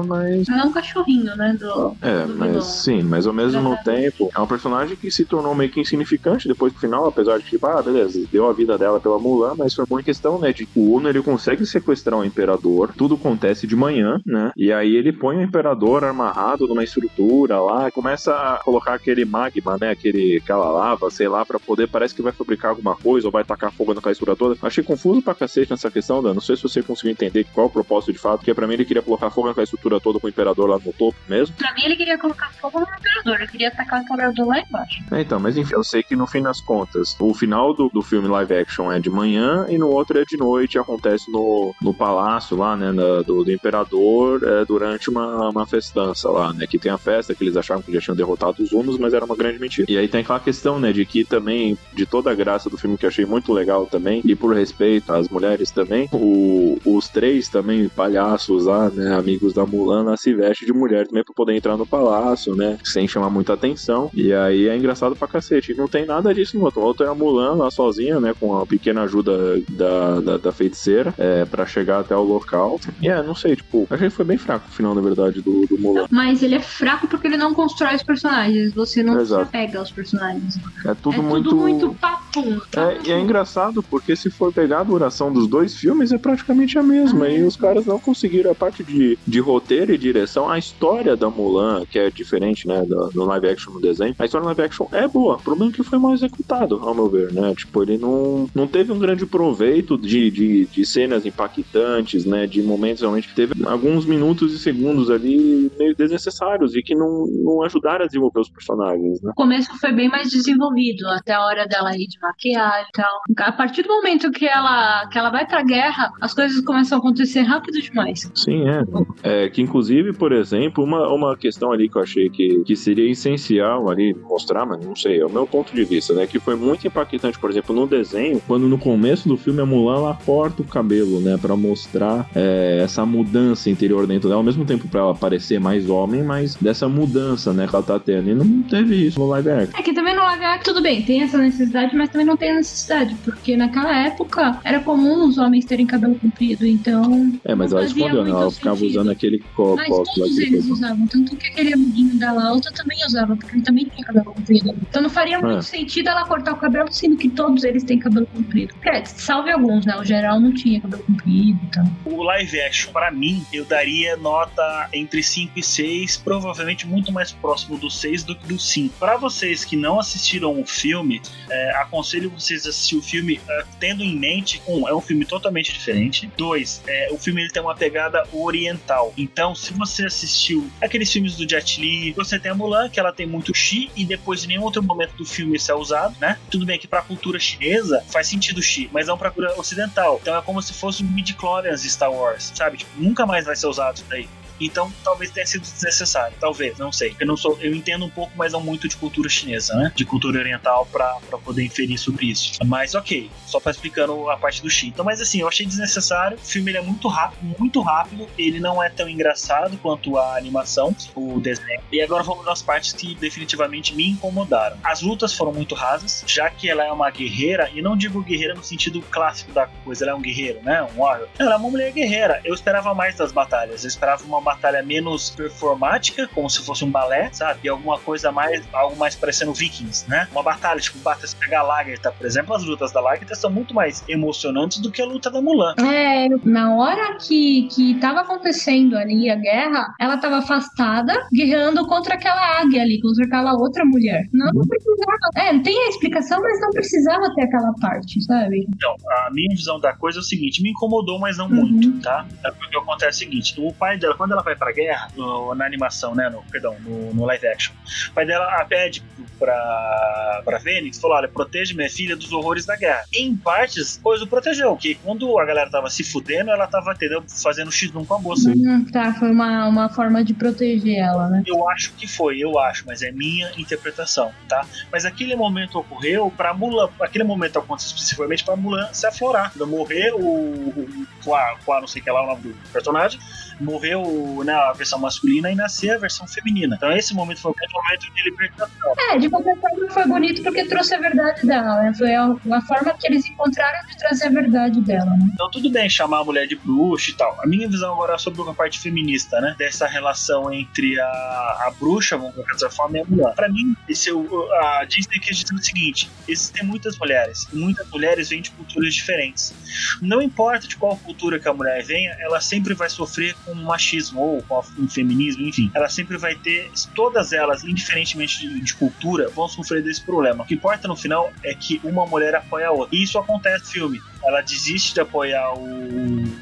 mas Ela é um cachorrinho, né? Do... é, do mas vilão. sim, mas ao mesmo tempo, é um personagem que se tornou meio que insignificante depois do final, apesar de que, ah, beleza, deu a vida dela pela Mulan, mas foi muito questão, né, de o Uno ele consegue sequestrar o Imperador, tudo acontece de manhã, né, e aí ele põe o Imperador amarrado numa estrutura lá, começa a colocar aquele magma, né, aquele, aquela lava, sei lá, pra poder, parece que vai fabricar alguma coisa ou vai tacar fogo naquela estrutura toda. Achei confuso pra cacete nessa questão, Dan, não sei se você conseguiu entender qual é o propósito de fato, porque pra mim ele queria colocar fogo naquela estrutura toda com o Imperador lá no topo mesmo. Pra mim, ele queria colocar fogo no imperador. Ele queria atacar o imperador lá embaixo. É, então, mas enfim, eu sei que no fim das contas, o final do, do filme live action é de manhã e no outro é de noite, acontece no, no palácio lá, né, na- do, do imperador, é, durante uma, uma festança lá, né, que tem a festa que eles achavam que já tinham derrotado os hunos, mas era uma grande mentira. E aí tem aquela questão, né, de que também, de toda a graça do filme que eu achei muito legal também, e por respeito às mulheres também, o- os três também palhaços lá, né, amigos da Mulan, lá se vestem de mulher também pra poder entrar no palácio, né, sem chamar muita atenção. E aí é engraçado pra cacete. E não tem nada disso no outro. O outro é a Mulan lá sozinha, né, com a pequena ajuda da, da, da feiticeira, é, pra chegar até o local. E é, não sei, tipo, achei que foi bem fraco o final, na verdade, do, do Mulan. Mas ele é fraco porque ele não constrói os personagens. Você não se Exato. apega aos personagens. É tudo é muito. tudo muito papum. É, e é engraçado porque se for pegar a duração dos dois filmes é praticamente a mesma. E os caras não conseguiram a parte de, de roteiro e direção. A história da Mulan, que é diferente, né, do, do live action no desenho, a história do live action é boa. O problema é que foi mal executado, ao meu ver, né? Tipo, ele não, não teve um grande proveito de, de, de cenas impactantes, né? De momentos realmente que teve alguns minutos e segundos ali meio desnecessários e que não, não ajudaram a desenvolver os personagens, né? O começo foi bem mais desenvolvido, até a hora dela ir de maquiagem e tal. A partir do momento que ela, que ela vai pra guerra, as coisas começam a acontecer rápido demais. Sim, é. É, que inclusive, por exemplo, uma, uma questão ali que eu achei que, que seria essencial ali mostrar, mas não sei, é o meu ponto de vista, né? Que foi muito impactante, por exemplo, no desenho, quando no começo do filme a Mulan ela corta o cabelo, né? Pra mostrar é, essa mudança interior dentro dela, ao mesmo tempo pra ela parecer mais homem, mas dessa mudança, né? Que ela tá tendo. E não teve isso no live action. É que também no live action, tudo bem, tem essa necessidade, mas também não tem necessidade, porque naquela época era comum os homens terem cabelo comprido, então. É, mas ela escondeu, né? Ela ficava sentido. Usando aquele co Mas copo lá todos de eles usavam, tanto que aquele amiguinho dela alta também usava, porque ele também tinha cabelo comprido. Então não faria muito É. sentido ela cortar o cabelo, sendo que todos eles têm cabelo comprido. Quer dizer, salve alguns, né? O geral não tinha cabelo comprido e tal. O live action, pra mim, eu daria nota entre 5 e 6, provavelmente muito mais próximo do 6 do que do 5. Pra vocês que não assistiram o filme, é, aconselho vocês a assistir o filme é, tendo em mente, um, é um filme totalmente diferente. Dois, é, o filme ele tem uma pegada oriental. Então, se você assistiu aqueles filmes do Jet Li, você tem a Mulan, que ela tem muito chi, e depois em nenhum outro momento do filme isso é usado, né? Tudo bem que pra cultura chinesa faz sentido o chi, mas não pra cultura ocidental. Então é como se fosse um midi-chlorians de Star Wars, sabe? Tipo, nunca mais vai ser usado isso daí. Então, talvez tenha sido desnecessário. Talvez, não sei. Eu não sou, eu entendo um pouco, mas não muito de cultura chinesa, né? De cultura oriental pra poder inferir sobre isso. Mas ok, só pra explicando a parte do Xi. Então, mas assim, eu achei desnecessário. O filme é muito rápido, muito rápido. Ele não é tão engraçado quanto a animação, o desenho. E agora vamos das partes que definitivamente me incomodaram. As lutas foram muito rasas, já que ela é uma guerreira, e não digo guerreira no sentido clássico da coisa, ela é um guerreiro, né? Um warrior. Ela é uma mulher guerreira. Eu esperava mais das batalhas. Eu esperava uma batalha menos performática, como se fosse um balé, sabe? E alguma coisa mais, algo mais parecendo Vikings, né? Uma batalha, tipo, bata se pegar a Lagertha, por exemplo, as lutas da Lagertha são muito mais emocionantes do que a luta da Mulan. É, na hora que, que tava acontecendo ali a guerra, ela tava afastada, guerreando contra aquela águia ali, contra aquela outra mulher. Não, não precisava. É, tem a explicação, mas não precisava ter aquela parte, sabe? Então, a minha visão da coisa é o seguinte: me incomodou, mas não Uhum. muito, tá? É porque acontece o seguinte: o pai dela, quando ela vai pra guerra, no- na animação, né? No, perdão, no, no live action, o pai dela a pede pra, pra Fênix, falou: olha, proteja minha filha dos horrores da guerra. Em partes, pois o protegeu, porque quando a galera tava se fudendo, ela tava, entendeu, fazendo X1 com a moça. Hum, tá, foi uma, uma forma de proteger ela, né? Eu acho que foi, eu acho, mas é minha interpretação, tá? Mas aquele momento ocorreu pra Mulan, aquele momento aconteceu especificamente pra Mulan se aflorar. Morrer o, o Qua, Qua, não sei o que lá o nome do personagem, morreu né, a versão masculina e nascer a versão feminina. Então esse momento foi o grande momento de libertação. É, de qualquer forma foi bonito porque trouxe a verdade dela, né? Foi a, a forma que eles encontraram de trazer a verdade dela, né? Então tudo bem chamar a mulher de bruxa e tal. A minha visão agora é sobre a parte feminista, né? Dessa relação entre a, a bruxa, vamos colocar dessa forma, e a mulher. Pra mim, esse, é o- a Disney quis dizer o seguinte: existem muitas mulheres. e Muitas mulheres vêm de culturas diferentes. Não importa de qual cultura que a mulher venha, ela sempre vai sofrer com machismo ou com o feminismo, enfim. Ela sempre vai ter, todas elas, indiferentemente de, de cultura, vão sofrer desse problema. O que importa no final é que uma mulher apoia a outra. E isso acontece no filme. Ela desiste de apoiar o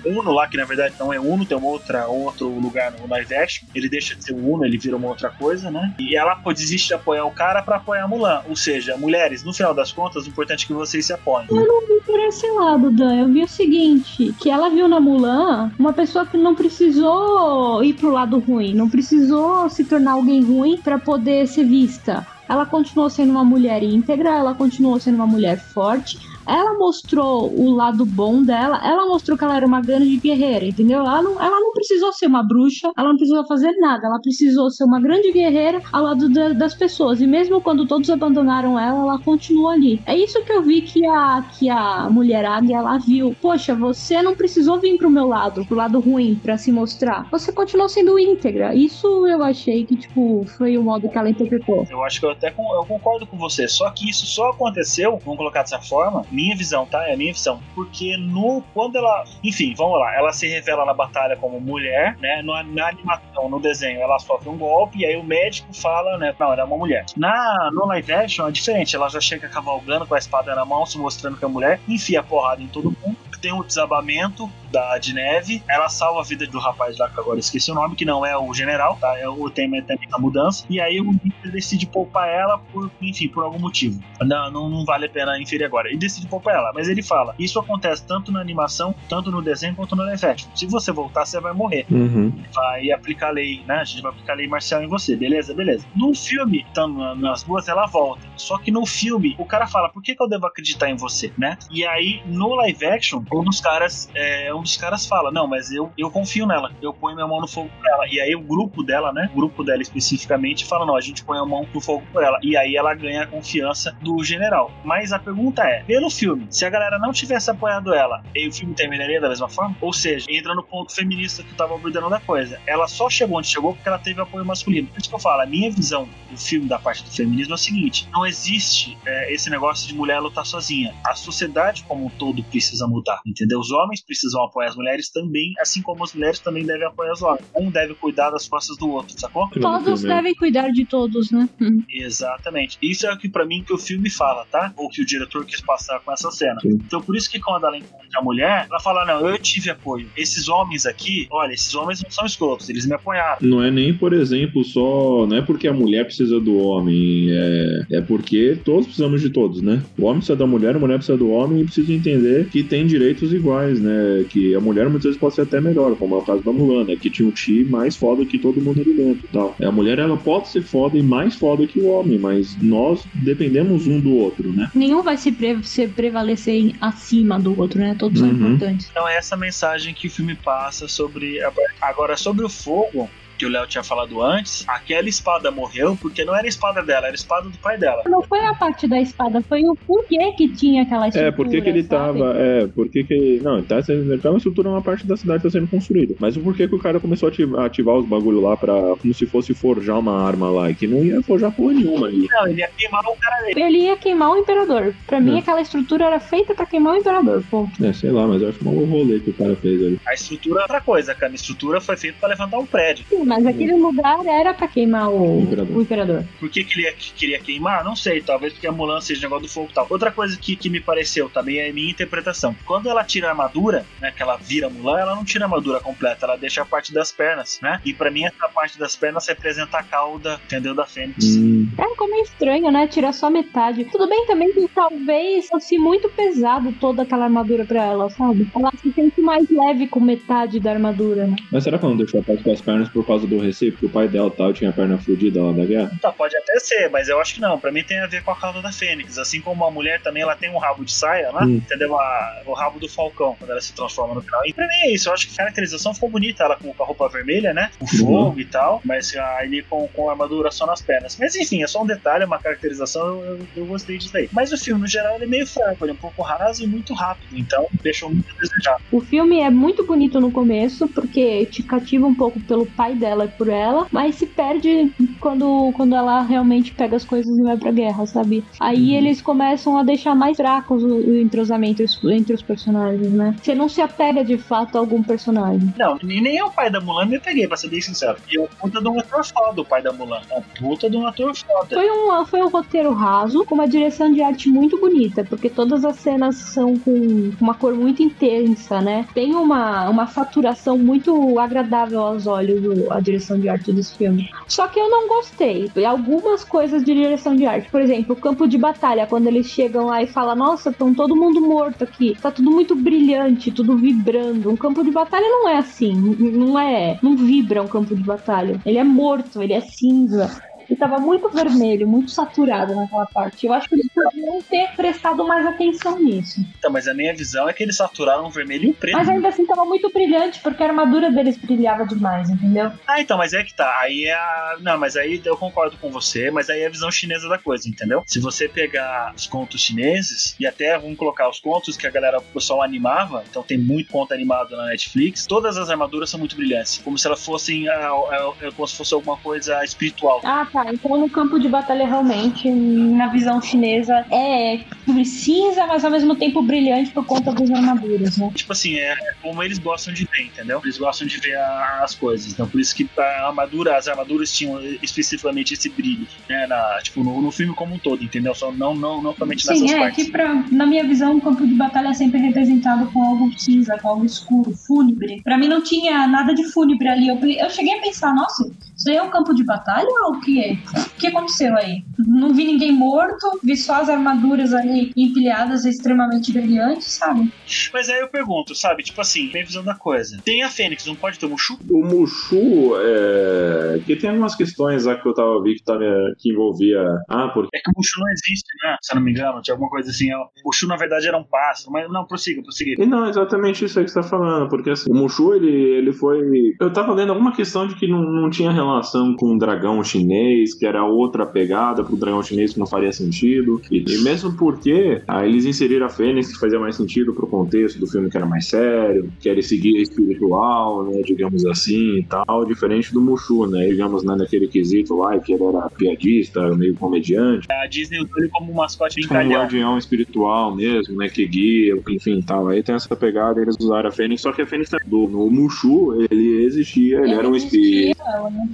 Uno lá, que na verdade não é Uno, tem uma outra, outro lugar no live action. Ele deixa de ser o Uno, ele vira uma outra coisa, né? E ela desiste de apoiar o cara pra apoiar a Mulan. Ou seja, mulheres, no final das contas, o importante é que vocês se apoiem. Eu não vi por esse lado, Dan. Eu vi o seguinte: que ela viu na Mulan uma pessoa que não precisou ir pro lado ruim, não precisou se tornar alguém ruim pra poder ser vista. Ela continuou sendo uma mulher íntegra, ela continuou sendo uma mulher forte. Ela mostrou o lado bom dela, ela mostrou que ela era uma grande guerreira, entendeu? Ela não, ela não precisou ser uma bruxa, ela não precisou fazer nada, ela precisou ser uma grande guerreira ao lado da- das pessoas. E mesmo quando todos abandonaram ela, ela continuou ali. É isso que eu vi que a, que a mulher águia ela viu. Poxa, você não precisou vir pro meu lado, pro lado ruim, pra se mostrar. Você continuou sendo íntegra. Isso eu achei que, tipo, foi o modo que ela interpretou. Eu acho que eu até eu concordo com você. Só que isso só aconteceu, vamos colocar dessa forma, minha visão, tá? É a minha visão. Porque no quando ela, enfim, vamos lá, ela se revela na batalha como mulher, né? Na, na animação, no desenho, ela sofre um golpe e aí o médico fala, né? Não, ela é uma mulher. Na no live action é diferente. Ela já chega cavalgando com a espada na mão, se mostrando que é mulher, enfia porrada em todo mundo. Tem um desabamento da de neve. Ela salva a vida do rapaz lá que agora esqueci o nome, que não é o general, tá? É o tema também da mudança. E aí o Hitler decide poupar ela por, enfim, por algum motivo. Não, não, não vale a pena inferir agora. Ele decide poupar ela, mas ele fala: Isso acontece tanto na animação, tanto no desenho quanto no live action. Se você voltar, você vai morrer. Uhum. Vai aplicar a lei, né? A gente vai aplicar a lei marcial em você, beleza? Beleza. No filme, na- nas duas, ela volta. Só que no filme, o cara fala: Por que, que eu devo acreditar em você, né? E aí, no live action, um dos caras, é, um dos caras fala: Não, mas eu, eu confio nela, eu ponho minha mão no fogo por ela. E aí, o grupo dela, né? O grupo dela especificamente fala: Não, a gente põe a mão no fogo por ela. E aí, ela ganha a confiança do general. Mas a pergunta é: pelo filme, se a galera não tivesse apoiado ela, e o filme terminaria da mesma forma? Ou seja, entra no ponto feminista que eu tava abordando da coisa. Ela só chegou onde chegou porque ela teve apoio masculino. Por isso que eu falo: a minha visão do filme, da parte do feminismo, é o seguinte: não existe é, esse negócio de mulher lutar sozinha. A sociedade como um todo precisa mudar, entendeu? Os homens precisam apoiar as mulheres também, assim como as mulheres também devem apoiar os homens. Um deve cuidar das costas do outro, sacou? Todos devem cuidar de todos, né? Hum. Exatamente. Isso é o que para mim que o filme fala, tá? Ou que o diretor quis passar com essa cena. Sim. Então por isso que quando ela encontra a mulher, ela fala: "Não, eu tive apoio. Esses homens aqui, olha, esses homens não são escrotos, eles me apoiaram". Não é nem, por exemplo, só. Não é porque a mulher precisa do homem, é, é porque todos precisamos de todos, né? O homem precisa da mulher, a mulher precisa do homem e precisa entender que tem direitos iguais, né? Que a mulher muitas vezes pode ser até melhor, como é o caso da Mulan, né? Que tinha um chi mais foda que todo mundo ali dentro e tal. A mulher, ela pode ser foda e mais foda que o homem, mas nós dependemos um do outro, né? Nenhum vai se, pre- se prevalecer acima do outro, né? Todos são Uhum. importantes. Então é essa mensagem que o filme passa sobre a... agora sobre o fogo que o Léo tinha falado antes, aquela espada morreu porque não era a espada dela, era a espada do pai dela. Não foi a parte da espada, foi o porquê que tinha aquela estrutura. É, porque que ele sabe? tava. É, porque que. Não, ele tá sendo. Ele tá uma estrutura, uma parte da cidade tá sendo construída. Mas o porquê que o cara começou a ativar, ativar os bagulho lá pra. como se fosse forjar uma arma lá. E que não ia forjar porra nenhuma ali. Não, ele ia queimar o cara dele. Ele ia queimar o imperador. Pra mim, É. aquela estrutura era feita pra queimar o imperador. Ponto. É, sei lá, mas eu acho que é um rolê que o cara fez ali. A estrutura é outra coisa, cara. A estrutura foi feita pra levantar um prédio. Sim, Mas aquele lugar era pra queimar o, Imperador. o imperador. Por que, que ele ia- que queria queimar? Não sei, talvez porque a Mulan seja o negócio do fogo e tal. Outra coisa que, que me pareceu também é a minha interpretação. Quando ela tira a armadura, né, que ela vira Mulan, ela não tira a armadura completa, ela deixa a parte das pernas, né? E pra mim essa parte das pernas representa a cauda, entendeu, da Fênix. Hum, É, ficou meio estranho, né? Tirar só metade. Tudo bem também que talvez fosse muito pesado toda aquela armadura pra ela, sabe? Ela se sente mais leve com metade da armadura, né? Mas será que ela não deixou a parte das pernas por causa do receio? Porque o pai dela tal tinha a perna fudida lá da guerra? Tá, pode até ser, mas eu acho que não. Pra mim tem a ver com a cauda da Fênix. Assim como a mulher também, ela tem um rabo de saia, né? Hum. Entendeu? A- o rabo do falcão, quando ela se transforma no final. E pra mim é isso. Eu acho que a caracterização ficou bonita. Ela com a roupa vermelha, né? O fogo e tal. Mas aí com, com a armadura só nas pernas. Mas enfim, é só um detalhe, uma caracterização. Eu, eu, eu gostei disso daí. Mas o filme, no geral, ele é meio fraco. Ele é um pouco raso e muito rápido. Então, deixou muito a desejar. O filme é muito bonito no começo, porque te cativa um pouco pelo pai dela por ela, mas se perde quando, quando ela realmente pega as coisas e vai pra guerra, sabe? Aí eles começam a deixar mais fracos o, o entrosamento entre os personagens, né? Você não se apega de fato a algum personagem. Não, nem o pai da Mulan me peguei, pra ser bem sincero. E é um puta de um ator foda, o pai da Mulan. É um puta de um ator foda. Foi um, foi um roteiro raso, com uma direção de arte muito bonita, porque todas as cenas são com uma cor muito intensa, né? Tem uma, uma saturação muito agradável aos olhos o- a direção de arte desse filme. Só que eu não gostei. Algumas coisas de direção de arte, por exemplo, o campo de batalha, quando eles chegam lá e falam, nossa, estão todo mundo morto aqui, tá tudo muito brilhante, tudo vibrando. Um campo de batalha não é assim, não é, não vibra um campo de batalha. Ele é morto, ele é cinza. E tava muito vermelho, muito saturado naquela parte. Eu acho que eles poderiam ter prestado mais atenção nisso. Então, mas a minha visão é que eles saturaram o vermelho e o preto. Mas ainda assim tava muito brilhante, porque a armadura deles brilhava demais, entendeu? Ah, então, mas é que tá. Aí é a. Não, mas aí eu concordo com você, mas aí é a visão chinesa da coisa, entendeu? Se você pegar os contos chineses, e até vamos colocar os contos que a galera, o pessoal animava, então tem muito conto animado na Netflix, todas as armaduras são muito brilhantes. Como se elas fossem. ah, ah, ah, como se fosse alguma coisa espiritual. Ah, tá. Então no campo de batalha, realmente, na visão chinesa, é cinza, mas ao mesmo tempo brilhante por conta das armaduras, né? Tipo assim, é como eles gostam de ver, entendeu? Eles gostam de ver a- as coisas. Então, por isso que a armadura, as armaduras tinham especificamente esse brilho, né? Na, tipo, no, no filme como um todo, entendeu? Só não, não, não somente nessas Sim, é partes. que pra, na minha visão o campo de batalha é sempre representado com algo cinza, com algo escuro, fúnebre. Pra mim não tinha nada de fúnebre ali. Eu, eu cheguei a pensar, nossa, isso aí é um campo de batalha ou o que é? O que aconteceu aí? Não vi ninguém morto, vi só as armaduras ali empilhadas extremamente brilhantes, sabe? Mas aí eu pergunto, sabe? Tipo assim, minha visão da coisa. Tem a Fênix, não pode ter o Mushu? O Mushu, é... que tem algumas questões lá que eu tava vi que, tava, que envolvia. Ah, porque É que o Mushu não existe, né? Se eu não me engano, tinha alguma coisa assim. ó. O Mushu, na verdade, era um pássaro. Mas não, prossiga, prossiga. E não, exatamente isso aí que você tá falando, porque assim, o Mushu, ele, ele foi. Eu tava lendo alguma questão de que não, não tinha relação com o dragão chinês, que era outra pegada pro dragão chinês que não faria sentido. E, e mesmo porque aí eles inseriram a Fênix, que fazia mais sentido pro contexto do filme, que era mais sério, que era esse guia espiritual, né, digamos assim e tal, diferente do Mushu, né, digamos, né, naquele quesito lá, que ele era piadista, meio comediante. A Disney usou ele como um mascote Tipo um guardião espiritual mesmo, né? Que guia, enfim, tal. Aí tem essa pegada, eles usaram a Fênix, só que a Fênix do, no Mushu, ele existia, ele, era um espírito.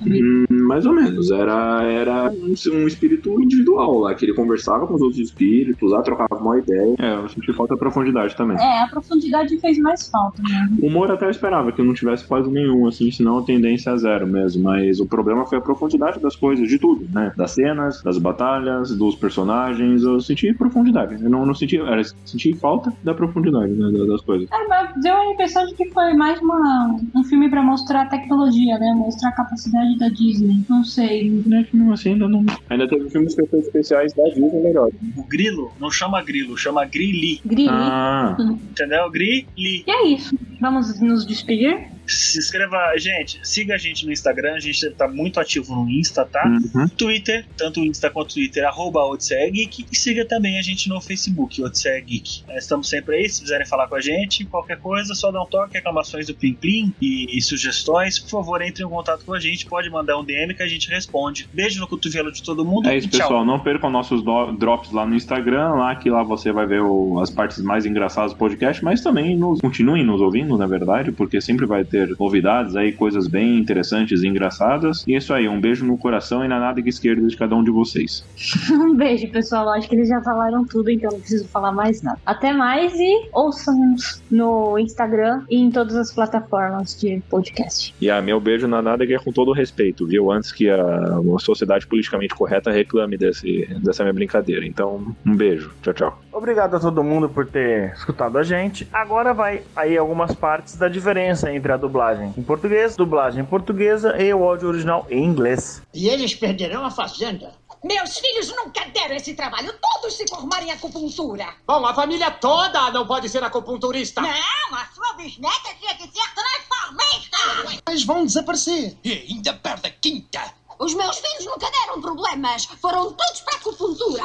Hum, mais ou menos, era, era um, um espírito individual lá, que ele conversava com os outros espíritos lá, trocava uma ideia. É, eu senti falta de profundidade também. É, a profundidade fez mais falta, né? O humor até eu esperava que não tivesse quase nenhum, assim, senão a tendência é zero mesmo. Mas o problema foi a profundidade das coisas, de tudo, né? Das cenas, das batalhas, dos personagens. Eu senti profundidade. Eu não, não senti. Era, senti falta da profundidade, né? da- Das coisas. É, mas deu a impressão de que foi mais uma, um filme pra mostrar a tecnologia, né? Mostrar a capacidade da Disney. Não sei. Mesmo assim, ainda não. Ainda teve filmes que efeitos especiais da Disney melhor. O grilo não chama grilo, chama grilli. Grilli. Ah, Entendeu? Grilli. E é isso. Vamos nos despedir? Se inscreva, gente, siga a gente no Instagram, a gente tá muito ativo no Insta, tá? uhum. Twitter, tanto o Insta quanto o Twitter, arroba Odisseia Geek, e siga também a gente no Facebook, Odisseia Geek. É, Estamos sempre aí, se quiserem falar com a gente, qualquer coisa, só dá um toque, reclamações do Plim Plim e, e sugestões, por favor, entre em contato com a gente, pode mandar um DM que a gente responde. Beijo no cotovelo de todo mundo É isso, pessoal. Não percam nossos drops lá no Instagram, lá que lá você vai ver o- as partes mais engraçadas do podcast, mas também nos, continuem nos ouvindo, na verdade, porque sempre vai ter ter novidades aí, coisas bem interessantes e engraçadas. E é isso aí, um beijo no coração e na nádega esquerda de cada um de vocês. Um beijo, pessoal. Acho que eles já falaram tudo, então não preciso falar mais nada. Até mais e ouçam-nos no Instagram e em todas as plataformas de podcast. E a meu beijo na nádega é com todo o respeito, viu? Antes que a sociedade politicamente correta reclame desse, dessa minha brincadeira. Então, um beijo. Tchau, tchau. Obrigado a todo mundo por ter escutado a gente. Agora vai aí algumas partes da diferença entre a dublagem em português, dublagem portuguesa e o áudio original em inglês. E eles perderão a fazenda. Meus filhos nunca deram esse trabalho. Todos se formaram em acupuntura. Bom, a família toda não pode ser acupunturista. Não, a sua bisneta tinha que ser transformista. Eles vão desaparecer. E ainda perde a quinta. Os meus filhos nunca deram problemas. Foram todos para acupuntura.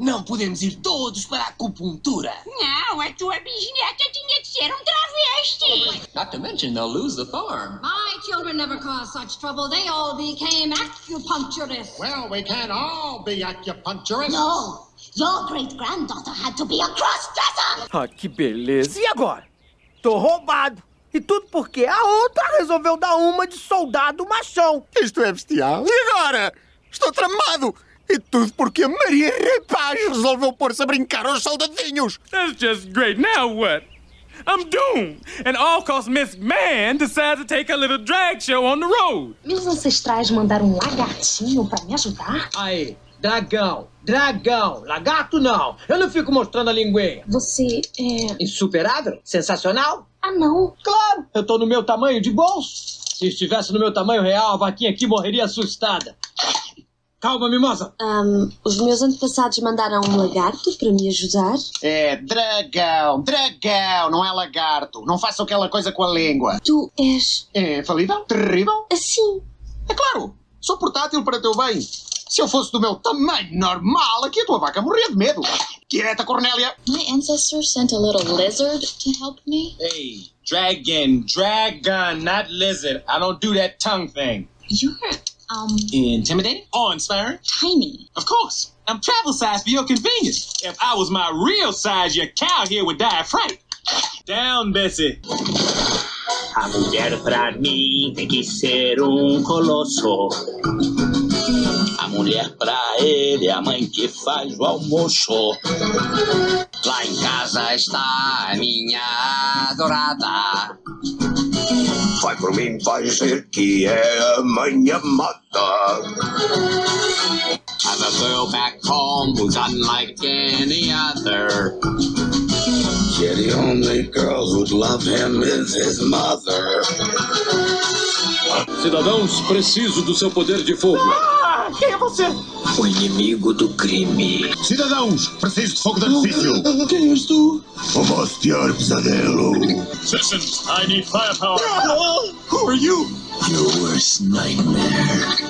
Não podemos ir todos para a acupuntura. Não, a tua bisneta tinha de ser um travesti. Not to mention they'll lose the farm. My children never caused such trouble. They all became acupuncturists. Well, we can't all be acupuncturists. No, your great granddaughter had to be a cross-dresser. Ah, que beleza. E agora? Tô roubado. E tudo porque a outra resolveu dar uma de soldado machão. Isto é bestial. E agora? Estou tramado. E tudo porque a Maria Rapaz resolveu pôr-se a brincar aos soldadinhos. That's just great. Now what? I'm doomed. And all cause Miss Man decides to take a little drag show on the road. Meus ancestrais mandaram um lagartinho pra me ajudar? Aí, dragão, dragão, lagarto não. Eu não fico mostrando a linguinha. Você é. Insuperável? Sensacional? Ah, não. Claro, eu tô no meu tamanho de bolso. Se estivesse no meu tamanho real, a vaquinha aqui morreria assustada. Calma, mimosa. Ahn, os meus antepassados mandaram um lagarto para me ajudar. É dragão, dragão, não é lagarto. Não faça aquela coisa com a língua. Tu és. É falível? Terrível? Assim. É claro, sou portátil para teu bem. Se eu fosse do meu tamanho normal, aqui a tua vaca morria de medo. Quieta, Cornélia. My ancestors sent a little lizard to help me. Hey, dragon, dragon, not lizard. I don't do that tongue thing. You're, um, Intimidating? Awe-inspiring? tiny. Of course. I'm travel size for your convenience. If I was my real size, your cow here would die of fright. Down, Bessie. A mulher pra mim tem que ser um colosso. A mulher pra ele é a mãe que faz o almoço. Lá em casa está a minha adorada. I've a girl back home who's unlike any other. Yeah, the only girl who'd love him is his mother. Cidadãos, preciso do seu poder de fogo. Ah, quem é você? O inimigo do crime. Cidadãos, preciso de fogo de artifício. Quem és tu? O vosso pior pesadelo. Citizens, I need firepower. Who are you? Your worst nightmare.